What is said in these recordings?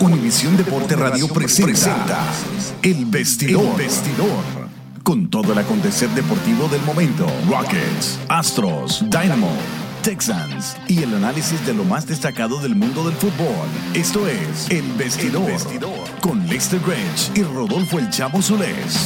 Univisión Deporte Radio presenta El Vestidor. Vestidor. Con todo el acontecer deportivo del momento. Rockets, Astros, Dynamo, Texans y el análisis de lo más destacado del mundo del fútbol. Esto es El Vestidor. Con Lester Grange y Rodolfo El Chavo Solés.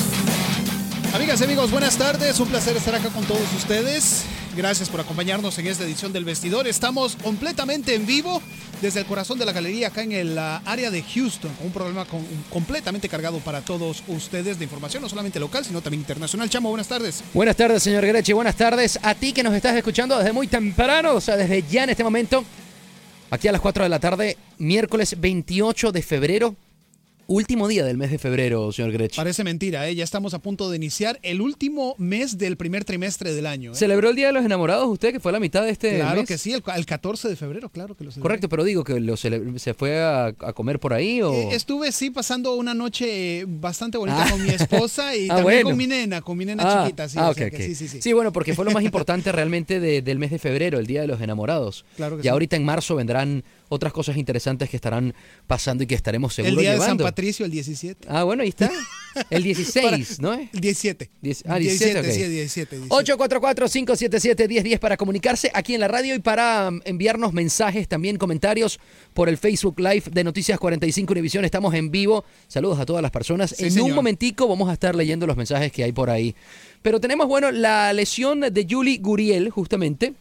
Amigas y amigos, buenas tardes. Un placer estar acá con todos ustedes. Gracias por acompañarnos en esta edición del Vestidor. Estamos completamente en vivo desde el corazón de la galería acá en el ah, área de Houston. Un programa completamente cargado para todos ustedes de información, no solamente local, sino también internacional. Chamo, buenas tardes. Buenas tardes, señor Grechi. Buenas tardes a ti que nos estás escuchando desde muy temprano, o sea, desde ya en este momento. Aquí a las 4 de la tarde, miércoles 28 de febrero, último día del mes de febrero, señor Grechi. Parece mentira, ¿eh? ya estamos a punto de iniciar el último mes del primer trimestre del año. ¿eh? ¿Celebró el Día de los Enamorados usted, que fue la mitad de este Claro mes? que sí, el, el 14 de febrero, claro que lo celebré. Correcto, pero digo que lo se fue a, a comer por ahí o... Eh, Estuve sí pasando una noche bastante bonita con mi esposa y Ah, también bueno. con mi nena, con mi nena Ah, chiquita. Sí, ah, o sea que sí, sí, sí. Sí, bueno, porque fue lo más importante realmente de- del mes de febrero, el Día de los Enamorados. Claro que y sí. ahorita en marzo vendrán otras cosas interesantes que estarán pasando y que estaremos el seguros día de San llevando. Patricio, el 17. Ah, bueno, ahí está. El 16, Para- ¿no? El 17. Diez- ah, 17, ok. sí, 17. 17. 844-577-1010 para comunicarse aquí en la radio y para um, enviarnos mensajes, también comentarios por el Facebook Live de Noticias 45 Univisión. Estamos en vivo. Saludos a todas las personas. Sí, en señor. un momentico vamos a estar leyendo los mensajes que hay por ahí. Pero tenemos, bueno, la lesión de Julie Guriel, justamente.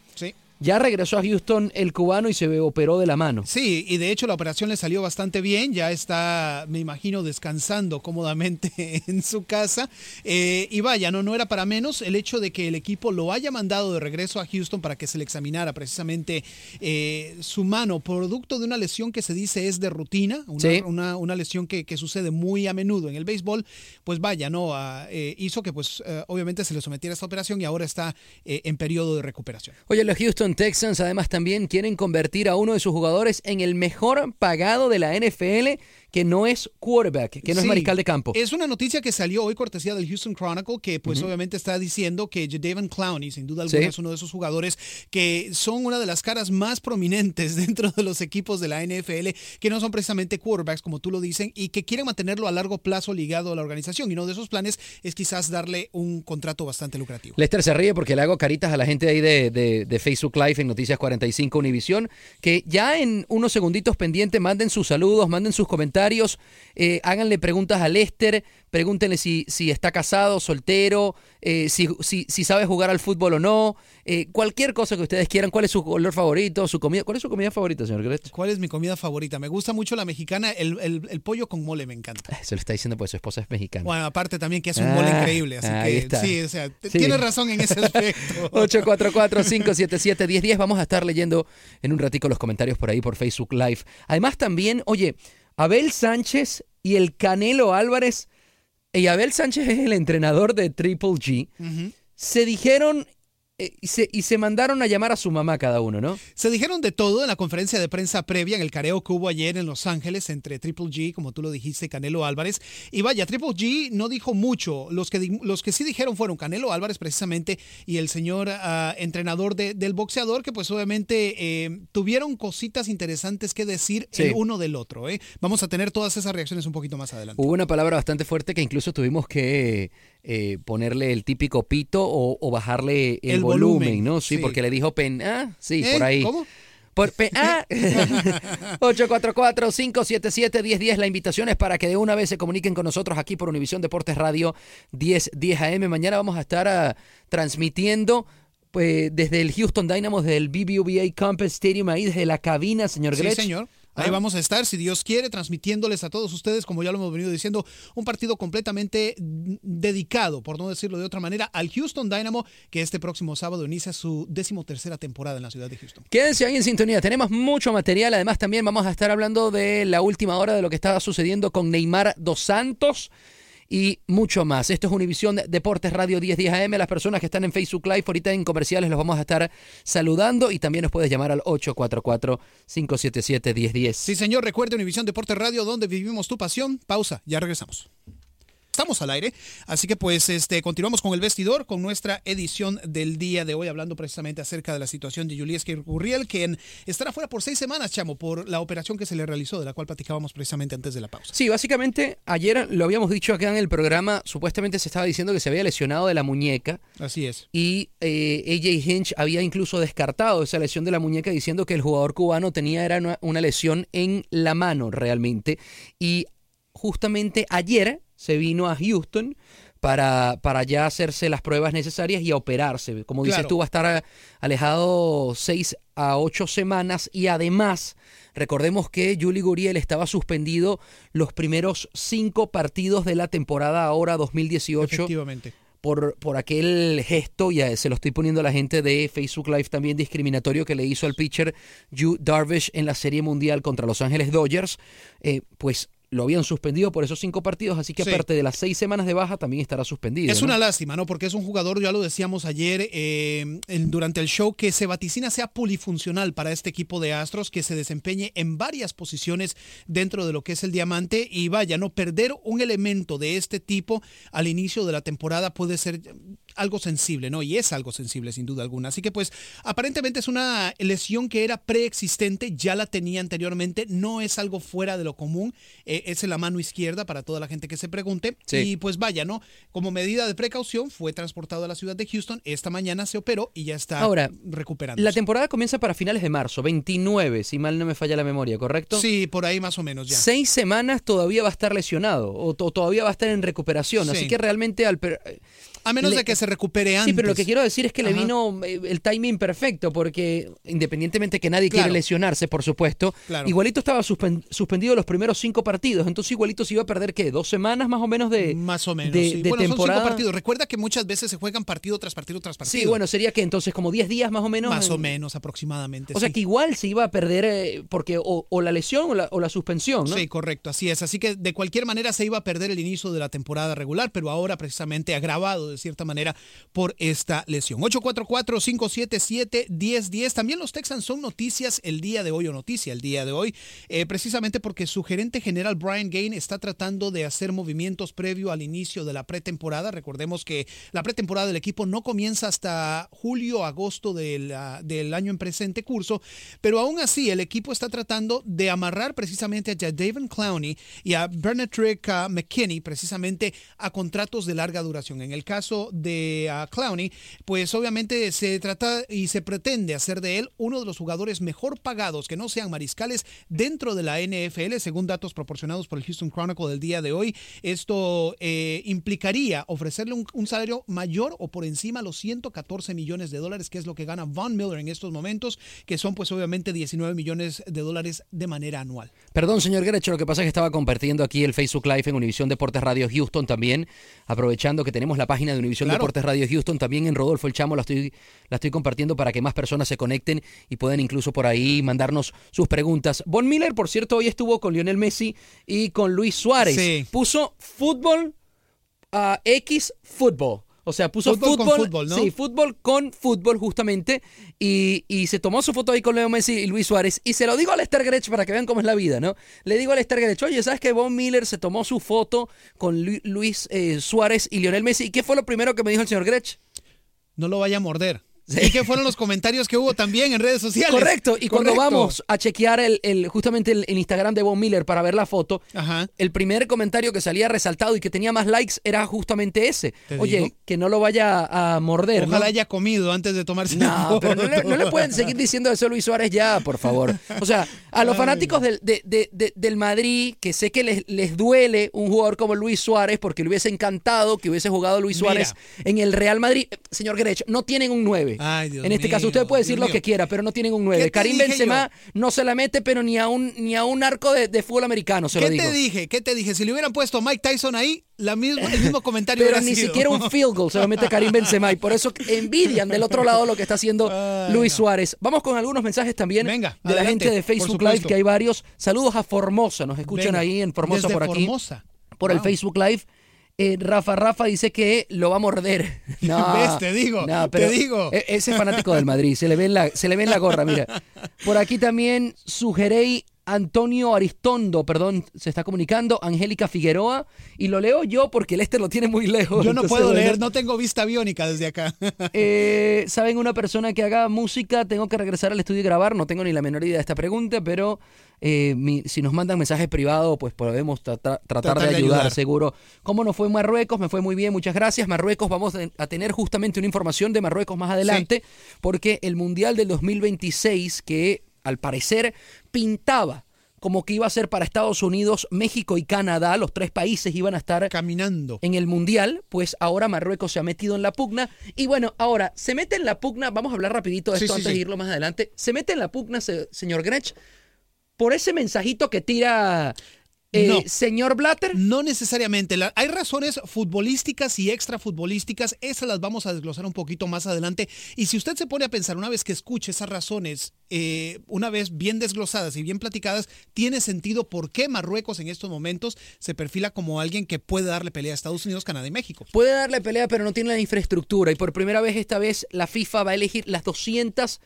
Ya regresó a Houston el cubano y se operó de la mano. Sí, y de hecho la operación le salió bastante bien, ya está, me imagino, descansando cómodamente en su casa. Eh, y vaya, no, no era para menos el hecho de que el equipo lo haya mandado de regreso a Houston para que se le examinara precisamente eh, su mano, producto de una lesión que se dice es de rutina, una, Sí. una- una lesión que, que sucede muy a menudo en el béisbol, pues vaya, no, Ah, eh, hizo que pues obviamente se le sometiera a esta operación y ahora está en periodo de recuperación. Oye, los Houston Texans además también quieren convertir a uno de sus jugadores en el mejor pagado de la NFL, que no es quarterback, que no es mariscal de campo. Es una noticia que salió hoy cortesía del Houston Chronicle, que pues obviamente está diciendo que Jadavion Clowney, sin duda alguna, Sí. es uno de esos jugadores que son una de las caras más prominentes dentro de los equipos de la NFL, que no son precisamente quarterbacks, como tú lo dicen, y que quieren mantenerlo a largo plazo ligado a la organización. Y uno de esos planes es quizás darle un contrato bastante lucrativo. Lester se ríe porque le hago caritas a la gente ahí de, de- de Facebook Live en Noticias 45 Univisión, que ya en unos segunditos pendientes manden sus saludos, manden sus comentarios comentarios. Eh, háganle preguntas a Lester. Pregúntenle si, si está casado, soltero, eh, si, si, si, sabe jugar al fútbol o no. Eh, cualquier cosa que ustedes quieran. ¿Cuál es su color favorito? Su comida. ¿Cuál es su comida favorita, señor Gretsch? ¿Cuál es mi comida favorita? Me gusta mucho la mexicana. El, el, el pollo con mole me encanta. Se lo está diciendo porque su esposa es mexicana. Bueno, aparte también que es un mole Ah, increíble. Así ahí que está. sí, o sea, Sí. tienes razón en ese aspecto. 844-577-1010. Vamos a estar leyendo en un ratico los comentarios por ahí por Facebook Live. Además también, oye, Abel Sánchez y el Canelo Álvarez, y Abel Sánchez es el entrenador de Triple G, se dijeron y, se, y se mandaron a llamar a su mamá cada uno, ¿no? Se dijeron de todo en la conferencia de prensa previa en el careo que hubo ayer en Los Ángeles entre Triple G, como tú lo dijiste, y Canelo Álvarez. Y vaya, Triple G no dijo mucho. Los que, los que sí dijeron fueron Canelo Álvarez precisamente y el señor ah, entrenador de- del boxeador, que pues obviamente eh, tuvieron cositas interesantes que decir Sí. el uno del otro. ¿eh? Vamos a tener todas esas reacciones un poquito más adelante. Hubo una palabra bastante fuerte que incluso tuvimos que eh, ponerle el típico pito o, o bajarle el, El volumen, volumen, ¿no? Sí, sí. porque le dijo pen, ah, sí, ¿Eh? por ahí. ¿Cómo? Por pe- ah. 844-577-1010. La invitación es para que de una vez se comuniquen con nosotros aquí por Univisión Deportes Radio 1010 AM. Mañana vamos a estar ah, transmitiendo pues, desde el Houston Dynamo, desde el BBVA Campus Stadium, ahí desde la cabina, señor Sí, Gretsch. señor. Ahí Ah. vamos a estar, si Dios quiere, transmitiéndoles a todos ustedes, como ya lo hemos venido diciendo, un partido completamente dedicado, por no decirlo de otra manera, al Houston Dynamo, que este próximo sábado inicia su decimotercera temporada en la ciudad de Houston. Quédense ahí en sintonía, tenemos mucho material, además también vamos a estar hablando de la última hora de lo que estaba sucediendo con Neymar dos Santos y mucho más. Esto es Univisión Deportes Radio 1010 AM, las personas que están en Facebook Live ahorita en comerciales los vamos a estar saludando y también nos puedes llamar al 844-577-1010. Sí, señor, recuerde Univisión Deportes Radio, donde vivimos tu pasión. Pausa, ya regresamos. Estamos al aire, así que pues este continuamos con el vestidor, con nuestra edición del día de hoy, hablando precisamente acerca de la situación de Julieski Gurriel, quien estará fuera por seis semanas, chamo, por la operación que se le realizó, de la cual platicábamos precisamente antes de la pausa. Sí, básicamente ayer lo habíamos dicho acá en el programa, supuestamente se estaba diciendo que se había lesionado de la muñeca. Así es. Y eh, AJ Hinch había incluso descartado esa lesión de la muñeca diciendo que el jugador cubano tenía era una, una lesión en la mano realmente. Y justamente ayer se vino a Houston para, para ya hacerse las pruebas necesarias y a operarse. Como dices Claro. tú, va a estar alejado seis a ocho semanas y además recordemos que Juli Guriel estaba suspendido los primeros cinco partidos de la temporada ahora 2018 Efectivamente. por, por aquel gesto, ya se lo estoy poniendo a la gente de Facebook Live también discriminatorio que le hizo al pitcher Yu Darvish en la Serie Mundial contra Los Ángeles Dodgers, eh, pues lo habían suspendido por esos cinco partidos, así que Sí. aparte de las seis semanas de baja también estará suspendido. Es ¿no? una lástima, ¿no? Porque es un jugador, ya lo decíamos ayer eh, en- durante el show, que se vaticina sea polifuncional para este equipo de Astros, que se desempeñe en varias posiciones dentro de lo que es el diamante. Y vaya, no perder un elemento de este tipo al inicio de la temporada puede ser algo sensible, ¿no? Y es algo sensible, sin duda alguna. Así que, pues, aparentemente es una lesión que era preexistente, ya la tenía anteriormente, no es algo fuera de lo común, eh, es la mano izquierda para toda la gente que se pregunte. Sí. Y pues vaya, ¿no? Como medida de precaución, fue transportado a la ciudad de Houston. Esta mañana se operó y ya está Ahora, recuperando. La temporada comienza para finales de marzo, 29, si mal no me falla la memoria, ¿correcto? Sí, por ahí más o menos ya. Seis semanas todavía va a estar lesionado o, to- todavía va a estar en recuperación, Sí. así que realmente al... per- A menos le- de que se recupere antes. Sí, pero lo que quiero decir es que le vino eh, el timing perfecto, porque independientemente que nadie quiere Claro. lesionarse, por supuesto, Claro. igualito estaba suspen- suspendido los primeros cinco partidos, entonces igualito se iba a perder, ¿qué? ¿Dos semanas más o menos de, Más o menos. de, sí. de bueno, temporada? son cinco partidos. Recuerda que muchas veces se juegan partido tras partido tras partido. Sí, bueno, sería que entonces como 10 días más o menos. Más o en- menos aproximadamente. O sea que igual se iba a perder eh, porque o, o la lesión o la, o la suspensión, ¿no? Sí, correcto, así es. Así que de cualquier manera se iba a perder el inicio de la temporada regular, pero ahora precisamente agravado de cierta manera por esta lesión. 844-577-1010. También los Texans son noticias el día de hoy, o noticia el día de hoy, eh, precisamente porque su gerente general Brian Gain está tratando de hacer movimientos previo al inicio de la pretemporada. Recordemos que la pretemporada del equipo no comienza hasta julio, agosto del, del año en presente curso, pero aún así el equipo está tratando de amarrar precisamente a Jadaven Clowney y a Bernetrick ah, McKinney precisamente a contratos de larga duración. En el caso de ah, Clowney, pues obviamente se trata y se pretende hacer de él uno de los jugadores mejor pagados que no sean mariscales dentro de la NFL, según datos proporcionados por el Houston Chronicle del día de hoy. Esto eh, implicaría ofrecerle un, un, salario mayor o por encima de los 114 millones de dólares, que es lo que gana Von Miller en estos momentos, que son pues obviamente 19 millones de dólares de manera anual. Perdón, señor Grecho, lo que pasa es que estaba compartiendo aquí el Facebook Live en Univisión Deportes Radio Houston también, aprovechando que tenemos la página de Univisión claro. Deportes Radio Houston, también en Rodolfo El Chamo la estoy, la estoy compartiendo para que más personas se conecten y puedan incluso por ahí mandarnos sus preguntas. Von Miller, por cierto, hoy estuvo con Lionel Messi y con Luis Suárez. Sí. Puso fútbol a X fútbol. O sea, puso fútbol, fútbol, con fútbol, ¿no? Sí, fútbol con fútbol, justamente. Y, y, se tomó su foto ahí con Leo Messi y Luis Suárez. Y se lo digo a Lester Grech para que vean cómo es la vida, ¿no? Le digo a Lester Grech, oye, ¿sabes que Von Miller se tomó su foto con Lu Luis eh, Suárez y Lionel Messi? ¿Y qué fue lo primero que me dijo el señor Grech? No lo vaya a morder. Sí. ¿Y qué fueron los comentarios que hubo también en redes sociales? Correcto. Y cuando vamos a chequear el, el justamente el, el, Instagram de Von Miller para ver la foto, Ajá. el primer comentario que salía resaltado y que tenía más likes era justamente ese. ¿Te Oye, digo? que no lo vaya a morder. Ojalá ¿no? haya comido antes de tomarse No, pero no le, no le pueden seguir diciendo eso a Luis Suárez ya, por favor. O sea, a los fanáticos del, de, de, de, del Madrid, que sé que les, les duele un jugador como Luis Suárez, porque le hubiese encantado que hubiese jugado Luis Suárez Mira. en el Real Madrid. Señor Grech, no tienen un 9. Ay, Dios en este mío, caso, usted puede decir Dios lo mío. que quiera, pero no tienen un ¿Qué 9. te Karim Benzema no se la mete, pero ni a un, ni a un arco de, de fútbol americano, se ¿Qué lo digo. te dije? ¿Qué te dije? Si le hubieran puesto a Mike Tyson ahí, la misma, el mismo comentario Pero ni sido. siquiera un field goal se lo mete Karim Benzema y por eso envidian del otro lado lo que está haciendo Ay, Luis no. Suárez. Vamos con algunos mensajes también Venga, de la gente de Facebook. Live, que hay varios. Saludos a Formosa, nos escuchan Venga, ahí en Formosa por aquí. Formosa. Por el. Facebook Live. Eh, Rafa Rafa dice que lo va a morder. No, ¿Ves? Te digo, no, te pero digo. e- Ese es fanático del Madrid, se le ve en la, se le ve en la gorra, mira. Por aquí también sugerei Antonio Aristondo, perdón, se está comunicando, Angélica Figueroa, y lo leo yo porque Lester lo tiene muy lejos. Yo no puedo bueno. leer, no tengo vista biónica desde acá. Eh, ¿Saben una persona que haga música? Tengo que regresar al estudio y grabar. No tengo ni la menor idea de esta pregunta, pero eh, mi- si nos mandan mensajes privados, pues podemos tra- tra- tratar, Tratar de de ayudar, ayudar. seguro. ¿Cómo nos fue en Marruecos? Me fue muy bien, muchas gracias. Marruecos, vamos a tener justamente una información de Marruecos más adelante, porque el Mundial del 2026, que al parecer pintaba como que iba a ser para Estados Unidos, México y Canadá, los tres países iban a estar Caminando. en el Mundial, pues ahora Marruecos se ha metido en la pugna. Y bueno, ahora, se mete en la pugna, vamos a hablar rapidito de esto sí, antes sí. de irlo más adelante. Se mete en la pugna, se- señor Grech, por ese mensajito que tira eh, No. señor Blatter. No necesariamente. La- hay razones futbolísticas y extrafutbolísticas. Esas las vamos a desglosar un poquito más adelante. Y si usted se pone a pensar, una vez que escuche esas razones, eh, una vez bien desglosadas y bien platicadas, tiene sentido por qué Marruecos en estos momentos se perfila como alguien que puede darle pelea a Estados Unidos, Canadá y México. Puede darle pelea, pero no tiene la infraestructura. Y por primera vez esta vez la FIFA va a elegir las 200,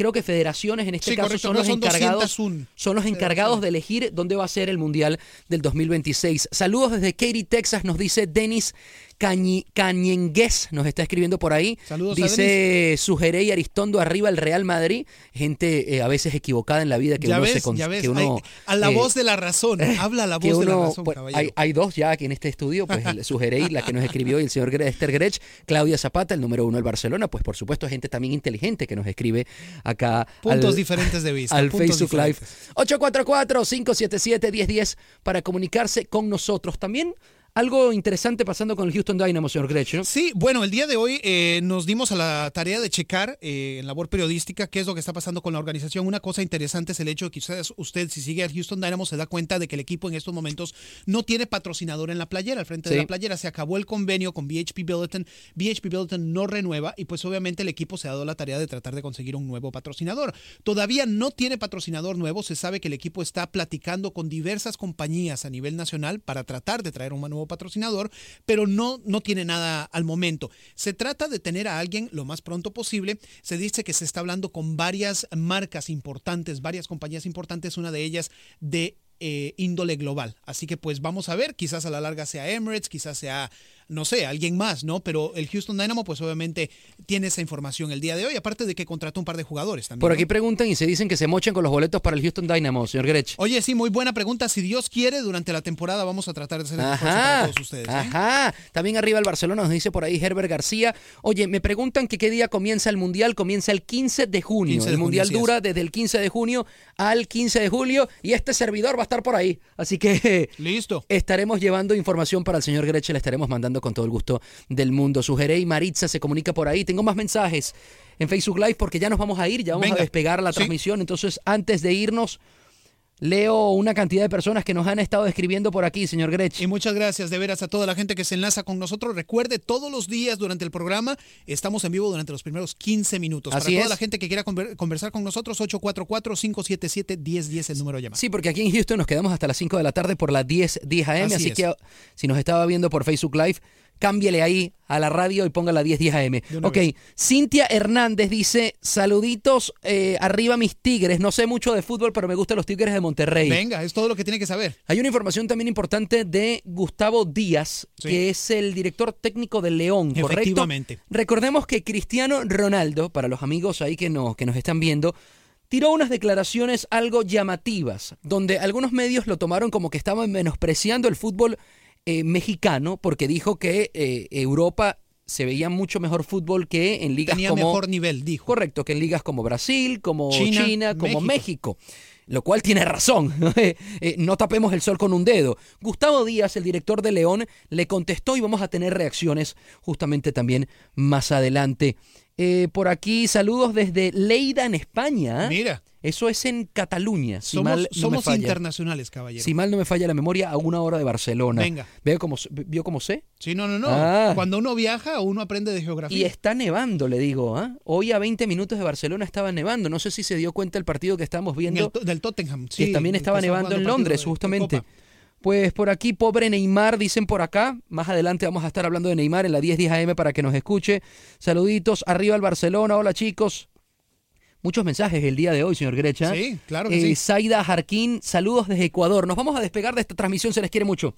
creo que federaciones en este Sí, caso correcto, son no los son encargados. 201 Son los encargados de elegir dónde va a ser el Mundial del 2026. Saludos desde Katy, Texas, nos dice Denis Cañi, Cañenguez, nos está escribiendo por ahí. Saludos Dice Sugeré y Aristondo arriba el Real Madrid. Gente eh, a veces equivocada en la vida que ya uno ves, se con- ya ves. que uno, Hay- a la eh, voz de la razón. Habla la voz de la razón, pues, caballero. hay, hay dos ya aquí en este estudio, pues el Sugerey, la que nos escribió, y el señor Esther Grech, Claudia Zapata, el número uno del Barcelona, pues por supuesto gente también inteligente que nos escribe acá Puntos al, diferentes de vista. al Facebook Live. diferentes. 844-577-1010 para comunicarse con nosotros. También algo interesante pasando con el Houston Dynamo, señor ¿no? Sí, bueno, el día de hoy eh, nos dimos a la tarea de checar eh, en labor periodística qué es lo que está pasando con la organización. Una cosa interesante es el hecho de que usted, usted, si sigue al Houston Dynamo, se da cuenta de que el equipo en estos momentos no tiene patrocinador en la playera. Al frente de la playera se acabó el convenio con BHP Billiton. BHP Billiton no renueva y pues obviamente el equipo se ha dado la tarea de tratar de conseguir un nuevo patrocinador. Todavía no tiene patrocinador nuevo. Se sabe que el equipo está platicando con diversas compañías a nivel nacional para tratar de traer un nuevo patrocinador, pero no, no tiene nada al momento. Se trata de tener a alguien lo más pronto posible. Se dice que se está hablando con varias marcas importantes, varias compañías importantes, una de ellas de eh, índole global. Así que pues vamos a ver, quizás a la larga sea Emirates, quizás sea no sé, alguien más, ¿no? Pero el Houston Dynamo, pues obviamente tiene esa información el día de hoy, aparte de que contrató un par de jugadores también. Por ¿no? aquí preguntan y se dicen que se mochan con los boletos para el Houston Dynamo, señor Grech. Oye, sí, muy buena pregunta. Si Dios quiere, durante la temporada vamos a tratar de hacer el esfuerzo para Ajá, todos ustedes. ¿eh? ajá. También arriba el Barcelona nos dice por ahí Herbert García. Oye, me preguntan que qué día comienza el Mundial. Comienza el 15 de junio. 15 de el junio, Mundial es. dura desde el 15 de junio al 15 de julio y este servidor va a estar por ahí. Así que Listo. estaremos llevando información para el señor Greche, le estaremos mandando con todo el gusto del mundo. Sugeré y Maritza se comunica por ahí. Tengo más mensajes en Facebook Live porque ya nos vamos a ir, ya vamos Venga. a despegar la Sí. transmisión. Entonces, antes de irnos, leo una cantidad de personas que nos han estado escribiendo por aquí, señor Grech. Y muchas gracias de veras a toda la gente que se enlaza con nosotros. Recuerde, todos los días durante el programa estamos en vivo durante los primeros 15 minutos. Así Para toda es. la gente que quiera conver- conversar con nosotros, 844-577-1010 el número de llamada. Sí, porque aquí en Houston nos quedamos hasta las 5 de la tarde por las 10, 10 AM, Así que si nos estaba viendo por Facebook Live, cámbiale ahí a la radio y ponga la 10, 10 AM. Ok, vez. Cintia Hernández dice, saluditos, eh, arriba mis tigres, no sé mucho de fútbol, pero me gustan los tigres de Monterrey. Venga, es todo lo que tiene que saber. Hay una información también importante de Gustavo Díaz, Sí. que es el director técnico de León, ¿correcto? Efectivamente. Recordemos que Cristiano Ronaldo, para los amigos ahí que nos, que nos están viendo, tiró unas declaraciones algo llamativas, donde algunos medios lo tomaron como que estaban menospreciando el fútbol eh, mexicano, porque dijo que eh, Europa se veía mucho mejor fútbol que en ligas Tenía como... mejor nivel, dijo. Correcto, que en ligas como Brasil, como China, China, como México. México. Lo cual tiene razón. Eh, no tapemos el sol con un dedo. Gustavo Díaz, el director de León, le contestó y vamos a tener reacciones justamente también más adelante. Eh, por aquí, saludos desde Leida, en España. Mira. Eso es en Cataluña. Si somos mal no me somos falla. internacionales, caballero. Si mal no me falla la memoria, a una hora de Barcelona. Venga. ¿Veo cómo, ¿Vio cómo sé? Sí, no, no, no. Ah. Cuando uno viaja, uno aprende de geografía. Y está nevando, le digo. ¿ah? Hoy a 20 minutos de Barcelona estaba nevando. No sé si se dio cuenta el partido que estamos En viendo. el del Tottenham. que Sí, también que estaba está nevando en Londres, de- de justamente. Copa. Pues por aquí, pobre Neymar, dicen por acá. Más adelante vamos a estar hablando de Neymar en la 1010 AM para que nos escuche. Saluditos, arriba al Barcelona. Hola chicos. Muchos mensajes el día de hoy, señor Grecha. Sí, claro que Eh, sí. Zaida Jarquín, saludos desde Ecuador. Nos vamos a despegar de esta transmisión, se les quiere mucho.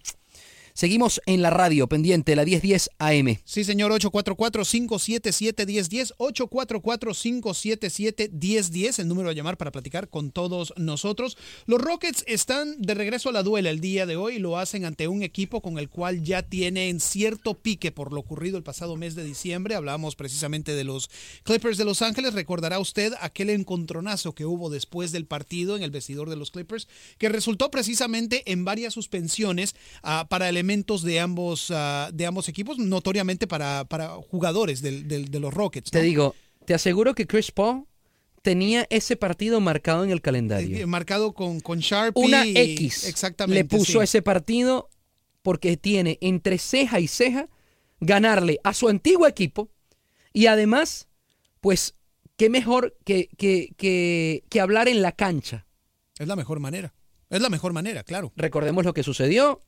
Seguimos en la radio, pendiente, la 1010 AM. Sí, señor, 844-577-1010, 844-577-1010, el número a llamar para platicar con todos nosotros. Los Rockets están de regreso a la duela el día de hoy, lo hacen ante un equipo con el cual ya tienen cierto pique por lo ocurrido el pasado mes de diciembre. Hablamos precisamente de los Clippers de Los Ángeles. Recordará usted aquel encontronazo que hubo después del partido en el vestidor de los Clippers, que resultó precisamente en varias suspensiones ah, para elementos de ambos, ah, de ambos equipos, notoriamente para, para jugadores del- del- de los Rockets. Te digo, te aseguro que Chris Paul tenía ese partido marcado en el calendario. Eh, marcado con, con Sharpie. Una X. Exactamente. Le puso sí. ese partido porque tiene entre ceja y ceja ganarle a su antiguo equipo y además, pues, qué mejor que, que, que, que hablar en la cancha. Es la mejor manera. Es la mejor manera, claro. Recordemos lo que sucedió.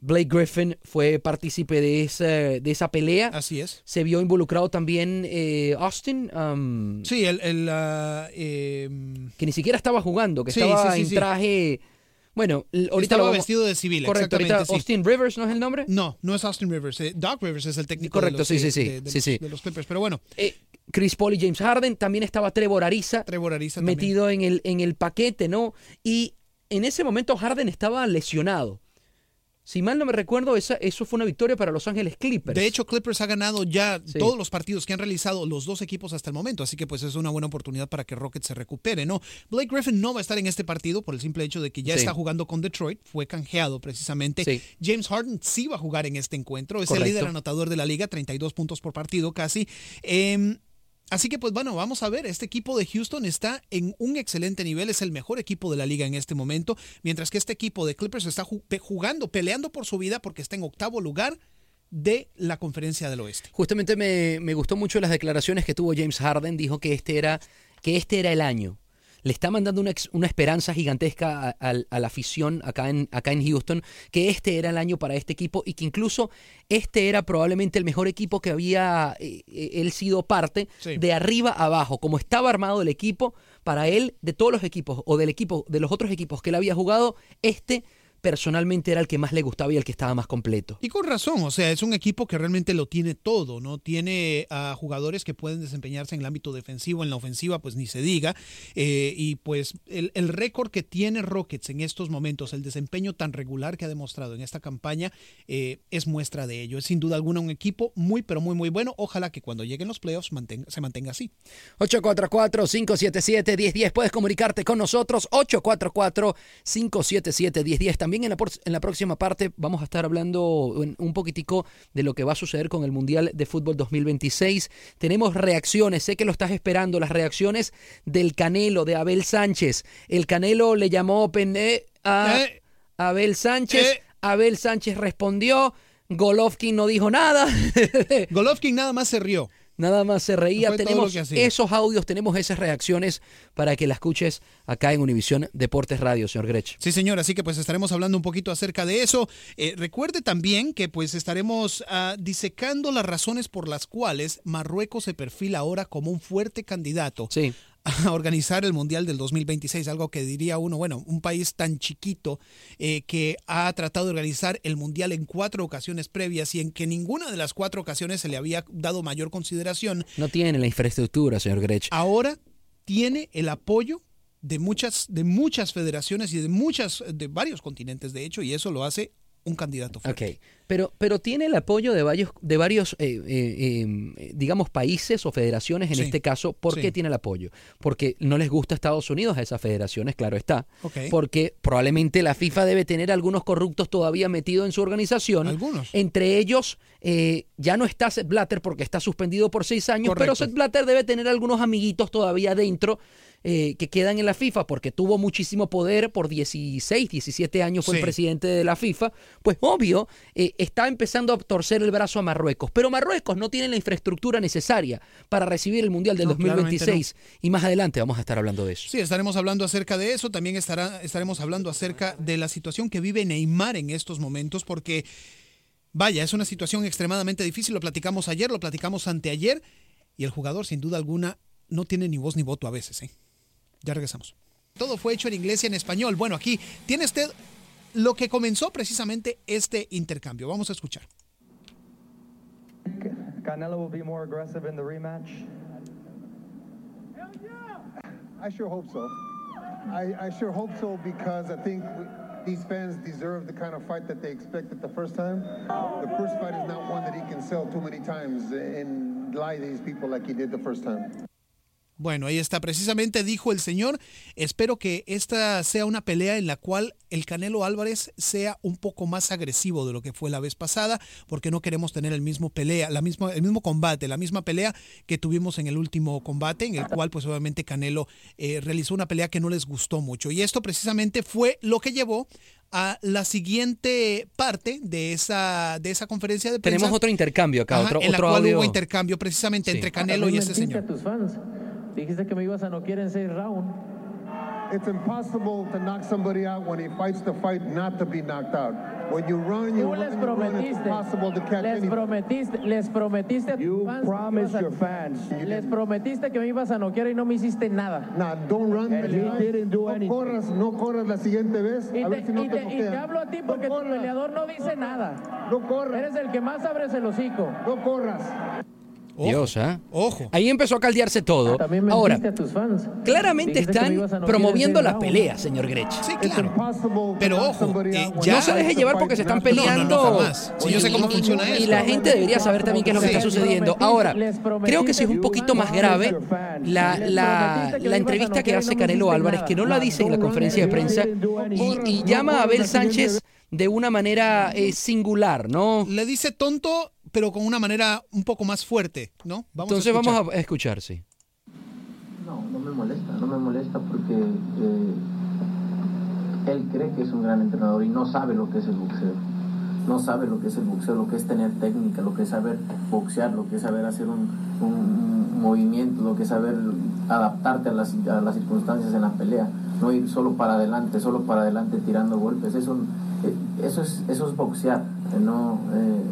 Blake Griffin fue partícipe de esa, de esa pelea. Así es. Se vio involucrado también eh, Austin, um, Sí, el. el, eh, que ni siquiera estaba jugando, que Sí, estaba sí, sí, en traje. Bueno, ahorita estaba lo vestido de civil, Correcto, ahorita. Austin Rivers, ¿no es el nombre? No, no es Austin Rivers. eh, Doc Rivers es el técnico Correcto, de, los, sí, sí, eh, sí, de- de sí, de los Clippers. Pero bueno, Eh, Chris Paul y James Harden, también estaba Trevor Ariza, Trevor Ariza metido en el, en el paquete, ¿no? Y en ese momento Harden estaba lesionado. Si mal no me recuerdo, esa, eso fue una victoria para Los Ángeles Clippers. De hecho, Clippers ha ganado ya Sí. todos los partidos que han realizado los dos equipos hasta el momento, así que pues es una buena oportunidad para que Rockets se recupere, ¿no? Blake Griffin no va a estar en este partido por el simple hecho de que ya Sí. está jugando con Detroit, fue canjeado precisamente. Sí. James Harden sí va a jugar en este encuentro, es Correcto. el líder anotador de la liga, 32 puntos por partido casi. Em, Así que pues bueno, vamos a ver, este equipo de Houston está en un excelente nivel, es el mejor equipo de la liga en este momento, mientras que este equipo de Clippers está jugando, peleando por su vida porque está en octavo lugar de la conferencia del oeste. Justamente me, me gustó mucho las declaraciones que tuvo James Harden. Dijo que este era, que este era el año. Le está mandando una, ex- una esperanza gigantesca a, a- a la afición acá en, acá en Houston, que este era el año para este equipo y que incluso este era probablemente el mejor equipo que había eh, eh, él sido parte Sí. de arriba a abajo. Como estaba armado el equipo, para él, de todos los equipos o del equipo, de los otros equipos que él había jugado, este personalmente era el que más le gustaba y el que estaba más completo. Y con razón, o sea, es un equipo que realmente lo tiene todo, ¿no? Tiene a jugadores que pueden desempeñarse en el ámbito defensivo, en la ofensiva, pues ni se diga. Eh, y pues el, el récord que tiene Rockets en estos momentos, el desempeño tan regular que ha demostrado en esta campaña, eh, es muestra de ello. Es sin duda alguna un equipo muy, pero muy, muy bueno. Ojalá que cuando lleguen los playoffs mantenga, se mantenga así. 844-577-1010. Puedes comunicarte con nosotros. 844-577-1010. También en la, en la próxima parte vamos a estar hablando un poquitico de lo que va a suceder con el Mundial de Fútbol 2026. Tenemos reacciones, sé que lo estás esperando, las reacciones del Canelo, de Abel Sánchez. El Canelo le llamó pende a Eh. Abel Sánchez. Abel Sánchez respondió. Golovkin no dijo nada. Golovkin nada más se rió. Nada más se reía. Tenemos esos audios, tenemos esas reacciones para que la escuches acá en Univisión Deportes Radio, señor Grech. Sí, señor, así que pues estaremos hablando un poquito acerca de eso. Eh, recuerde también que pues estaremos ah, disecando las razones por las cuales Marruecos se perfila ahora como un fuerte candidato Sí. A organizar el Mundial del 2026, algo que diría uno, bueno, un país tan chiquito eh, que ha tratado de organizar el Mundial en cuatro ocasiones previas y en que ninguna de las cuatro ocasiones se le había dado mayor consideración, No tiene la infraestructura, señor Grech. ahora tiene el apoyo de muchas, de muchas federaciones y de muchas, de varios continentes, de hecho, y eso lo hace un candidato fuerte. Ok, pero, pero tiene el apoyo de varios, de varios eh, eh, eh, digamos, países o federaciones en Sí, este caso. ¿Por sí. qué tiene el apoyo? Porque no les gusta Estados Unidos a esas federaciones, claro está. Porque probablemente la FIFA debe tener algunos corruptos todavía metidos en su organización. Algunos. Entre ellos, eh, ya no está Sepp Blatter porque está suspendido por seis años, pero. Sepp Blatter debe tener algunos amiguitos todavía dentro. Eh, que quedan en la FIFA porque tuvo muchísimo poder por 16, 17 años fue el presidente de la FIFA, pues obvio eh, está empezando a torcer el brazo a Marruecos, pero Marruecos no tiene la infraestructura necesaria para recibir el Mundial del No, claramente 2026 y más adelante vamos a estar hablando de eso. Sí, estaremos hablando acerca de eso. También estará, estaremos hablando acerca de la situación que vive Neymar en estos momentos, porque, vaya, es una situación extremadamente difícil. Lo platicamos ayer, lo platicamos anteayer, y el jugador, sin duda alguna, no tiene ni voz ni voto a veces. ¿eh? Ya regresamos. Todo fue hecho en inglés y en español. Bueno, aquí tiene usted lo que comenzó precisamente este intercambio. Vamos a escuchar. Canelo will be more aggressive in the rematch. I sure hope so. I, I sure hope so because I think we, these fans deserve the kind of fight that they expected the first time. The first fight is not one that he can sell too many times and lie to these people like he did the first time. Bueno, ahí está. Precisamente dijo el señor, espero que esta sea una pelea en la cual el Canelo Álvarez sea un poco más agresivo de lo que fue la vez pasada, porque no queremos tener el mismo pelea, la misma, el mismo combate, la misma pelea que tuvimos en el último combate, en el cual pues obviamente Canelo eh, realizó una pelea que no les gustó mucho. Y esto precisamente fue lo que llevó a la siguiente parte de esa, de esa conferencia de prensa. Tenemos otro intercambio acá, Ajá, otro, en la otro cual audio. hubo intercambio precisamente Sí. entre Canelo y ese señor. a tus fans. Dijiste que me ibas a noquear en seis rounds. It's impossible to knock somebody out when he fights the fight not to be knocked out. When you run, you Tú run, you run, it's impossible to catch les anything. prometiste, les prometiste a tus fans, que promised ibas a- your fans. les prometiste que me ibas a noquear y no me hiciste nada. Nah, don't run. And you didn't do no anything. corras, no corras la siguiente vez. Y a te, ver si no y te, te- y noquean. te hablo a ti porque tu peleador no dice nada. No corras. Eres el que más abres el hocico. No corras. Dios, ¿ah? Ojo. Ahí empezó a caldearse todo. También Ahora, a tus fans. claramente están promoviendo en la seis pelea, rounds. señor Grech. Sí, claro. Pero ojo, eh, ya- No se deje llevar porque se están No, no, no, peleando. jamás. Sí, yo sé cómo Y- funciona y esto. la gente debería saber también qué es lo que está sucediendo. Ahora, creo que sí es un poquito más grave la, la, entrevista que y hace no Canelo Álvarez, que no la dice en la conferencia de prensa, y, y llama a Abel Sánchez de una manera eh, singular, ¿no? Le dice tonto, pero con una manera un poco más fuerte, ¿no? Vamos Entonces a vamos a escuchar, sí. No, no me molesta, no me molesta porque eh, él cree que es un gran entrenador y no sabe lo que es el boxeo. No sabe lo que es el boxeo, lo que es tener técnica, lo que es saber boxear, lo que es saber hacer un, un movimiento, lo que es saber adaptarte a las, a las circunstancias en la pelea. No ir solo para adelante, solo para adelante tirando golpes. Eso, eh, eso, es, eso es boxear. eh, No, eh,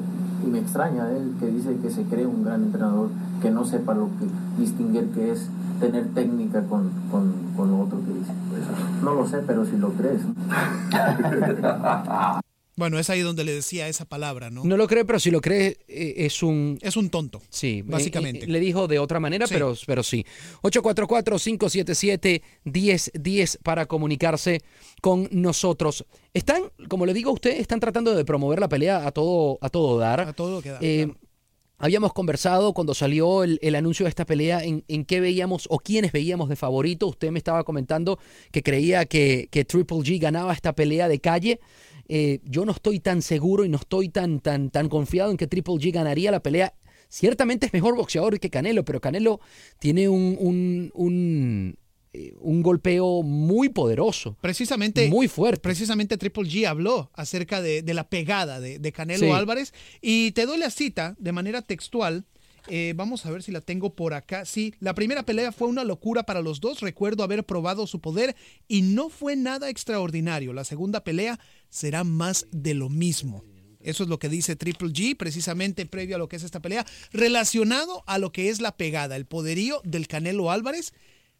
y me extraña de él que dice que se cree un gran entrenador, que no sepa lo que distinguir que es tener técnica con, con, con lo otro que dice. Por eso, No lo sé, pero si lo crees. Bueno, es ahí donde le decía esa palabra, ¿no? No lo cree, pero si lo cree eh, es un... Es un tonto. Sí, básicamente. Eh, eh, le dijo de otra manera, Sí. pero, pero sí. 844-577-1010 para comunicarse con nosotros. Están, como le digo a usted, están tratando de promover la pelea a todo, a todo dar. A todo lo que da. Eh, Habíamos conversado cuando salió el, el anuncio de esta pelea en, en qué veíamos o quiénes veíamos de favorito. Usted me estaba comentando que creía que, que Triple G ganaba esta pelea de calle. Eh, yo no estoy tan seguro y no estoy tan, tan, tan confiado en que Triple G ganaría la pelea. Ciertamente es mejor boxeador que Canelo, pero Canelo tiene un, un, un, eh, un golpeo muy poderoso. Precisamente, Muy fuerte. precisamente Triple G habló acerca de, de la pegada de, de Canelo Sí. Álvarez y te doy la cita de manera textual. Eh, vamos a ver si la tengo por acá. Sí, la primera pelea fue una locura para los dos. Recuerdo haber probado su poder y no fue nada extraordinario. La segunda pelea será más de lo mismo. Eso es lo que dice Triple G, precisamente previo a lo que es esta pelea, relacionado a lo que es la pegada, el poderío del Canelo Álvarez.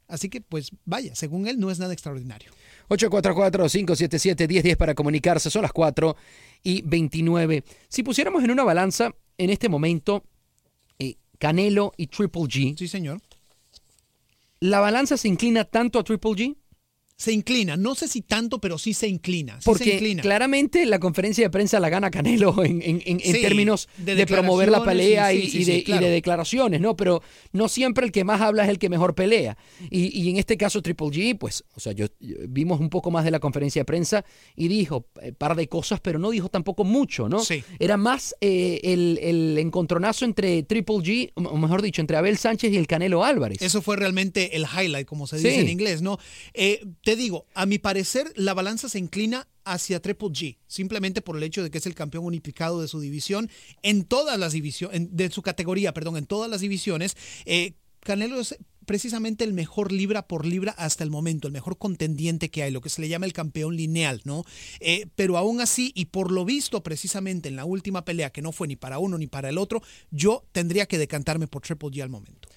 Así que, pues vaya, según él, no es nada extraordinario. 844-577-1010 para comunicarse. Son las 4 y 29. Si pusiéramos en una balanza en este momento Canelo y Triple G. Sí, señor. ¿La balanza se inclina tanto a Triple G? Se inclina, no sé si tanto, pero sí se inclina. Sí se Porque inclina. claramente la conferencia de prensa la gana Canelo en, en- en- Sí, términos de de, promover la pelea y- de, y declaraciones, ¿no? Pero no siempre el que más habla es el que mejor pelea. Y, y en este caso Triple G, pues, o sea, yo, yo- vimos un poco más de la conferencia de prensa y dijo un par de cosas, pero no dijo tampoco mucho, ¿no? Sí. Era más eh, el, el encontronazo entre Triple G, o mejor dicho, entre Abel Sánchez y el Canelo Álvarez. Eso fue realmente el highlight, como se dice en inglés, ¿no? Eh, te digo, a mi parecer, la balanza se inclina hacia Triple G, simplemente por el hecho de que es el campeón unificado de su división en todas las divisiones, de su categoría, perdón, en todas las divisiones. Eh, Canelo es precisamente el mejor libra por libra hasta el momento, el mejor contendiente que hay, lo que se le llama el campeón lineal, ¿no? Eh, pero aún así, y por lo visto precisamente en la última pelea, que no fue ni para uno ni para el otro, yo tendría que decantarme por Triple G al momento.